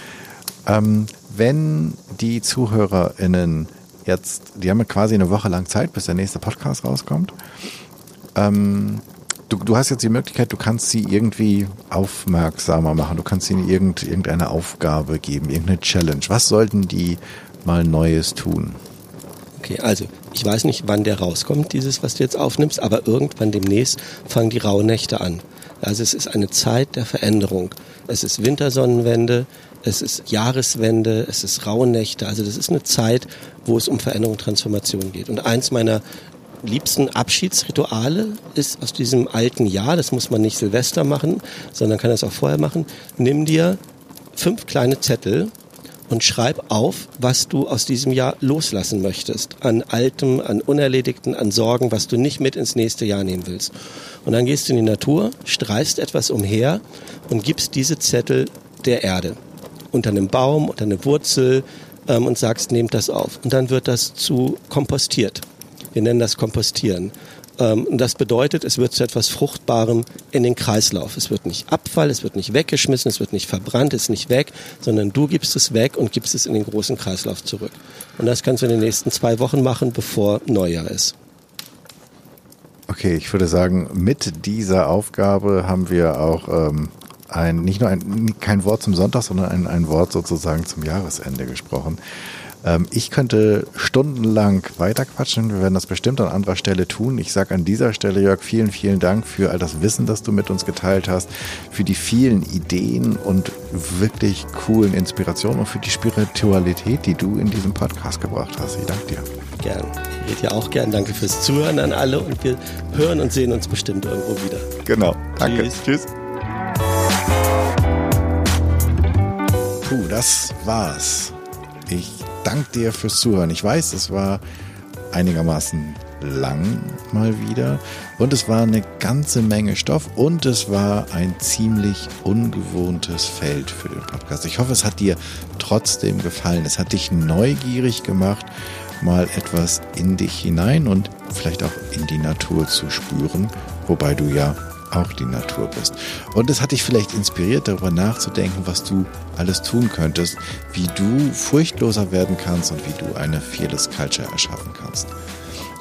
Speaker 2: Ähm, wenn die ZuhörerInnen jetzt, die haben ja quasi eine Woche lang Zeit, bis der nächste Podcast rauskommt. Ähm, du, du hast jetzt die Möglichkeit, du kannst sie irgendwie aufmerksamer machen, du kannst ihnen irgend, irgendeine Aufgabe geben, irgendeine Challenge. Was sollten die mal Neues tun?
Speaker 1: Okay, also ich weiß nicht, wann der rauskommt, dieses, was du jetzt aufnimmst, aber irgendwann demnächst fangen die Rauhnächte an. Also es ist eine Zeit der Veränderung. Es ist Wintersonnenwende, es ist Jahreswende, es ist Rauhnächte. Also das ist eine Zeit, wo es um Veränderung und Transformation geht. Und eins meiner liebsten Abschiedsrituale ist aus diesem alten Jahr, das muss man nicht Silvester machen, sondern kann das auch vorher machen, nimm dir fünf kleine Zettel und schreib auf, was du aus diesem Jahr loslassen möchtest. An Altem, an Unerledigten, an Sorgen, was du nicht mit ins nächste Jahr nehmen willst. Und dann gehst du in die Natur, streifst etwas umher und gibst diese Zettel der Erde. Unter einem Baum, unter eine Wurzel ähm, und sagst, nehmt das auf. Und dann wird das zu kompostiert. Wir nennen das Kompostieren. Ähm, das bedeutet, es wird zu etwas Fruchtbarem in den Kreislauf. Es wird nicht Abfall, es wird nicht weggeschmissen, es wird nicht verbrannt, es ist nicht weg, sondern du gibst es weg und gibst es in den großen Kreislauf zurück. Und das kannst du in den nächsten zwei Wochen machen, bevor Neujahr ist.
Speaker 2: Okay, ich würde sagen, mit dieser Aufgabe haben wir auch ähm, ein, nicht nur ein, kein Wort zum Sonntag, sondern ein, ein Wort sozusagen zum Jahresende gesprochen. Ähm, ich könnte stundenlang weiterquatschen. Wir werden das bestimmt an anderer Stelle tun. Ich sage an dieser Stelle, Jörg, vielen, vielen Dank für all das Wissen, das du mit uns geteilt hast, für die vielen Ideen und wirklich coolen Inspirationen und für die Spiritualität, die du in diesem Podcast gebracht hast. Ich danke dir.
Speaker 1: Gern. Ich rede ja auch gern. Danke fürs Zuhören an alle und wir hören und sehen uns bestimmt irgendwo wieder.
Speaker 2: Genau. Danke. Tschüss. Tschüss. Puh, das war's. Ich danke dir fürs Zuhören. Ich weiß, es war einigermaßen lang mal wieder und es war eine ganze Menge Stoff und es war ein ziemlich ungewohntes Feld für den Podcast. Ich hoffe, es hat dir trotzdem gefallen. Es hat dich neugierig gemacht, mal etwas in dich hinein und vielleicht auch in die Natur zu spüren, wobei du ja auch die Natur bist. Und es hat dich vielleicht inspiriert, darüber nachzudenken, was du alles tun könntest, wie du furchtloser werden kannst und wie du eine Fearless Culture erschaffen kannst.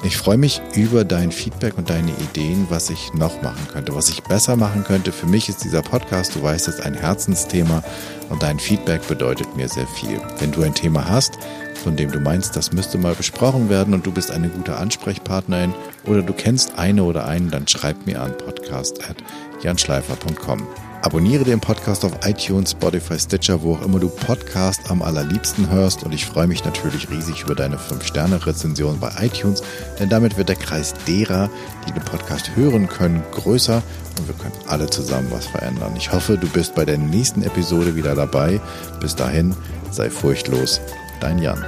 Speaker 2: Ich freue mich über dein Feedback und deine Ideen, was ich noch machen könnte, was ich besser machen könnte. Für mich ist dieser Podcast, du weißt, ist ein Herzensthema und dein Feedback bedeutet mir sehr viel. Wenn du ein Thema hast, von dem du meinst, das müsste mal besprochen werden und du bist eine gute Ansprechpartnerin oder du kennst eine oder einen, dann schreib mir an podcast@janschleifer.com. Abonniere den Podcast auf iTunes, Spotify, Stitcher, wo auch immer du Podcast am allerliebsten hörst. Und ich freue mich natürlich riesig über deine 5-Sterne-Rezension bei iTunes, denn damit wird der Kreis derer, die den Podcast hören können, größer und wir können alle zusammen was verändern. Ich hoffe, du bist bei der nächsten Episode wieder dabei. Bis dahin, sei furchtlos, dein Jan.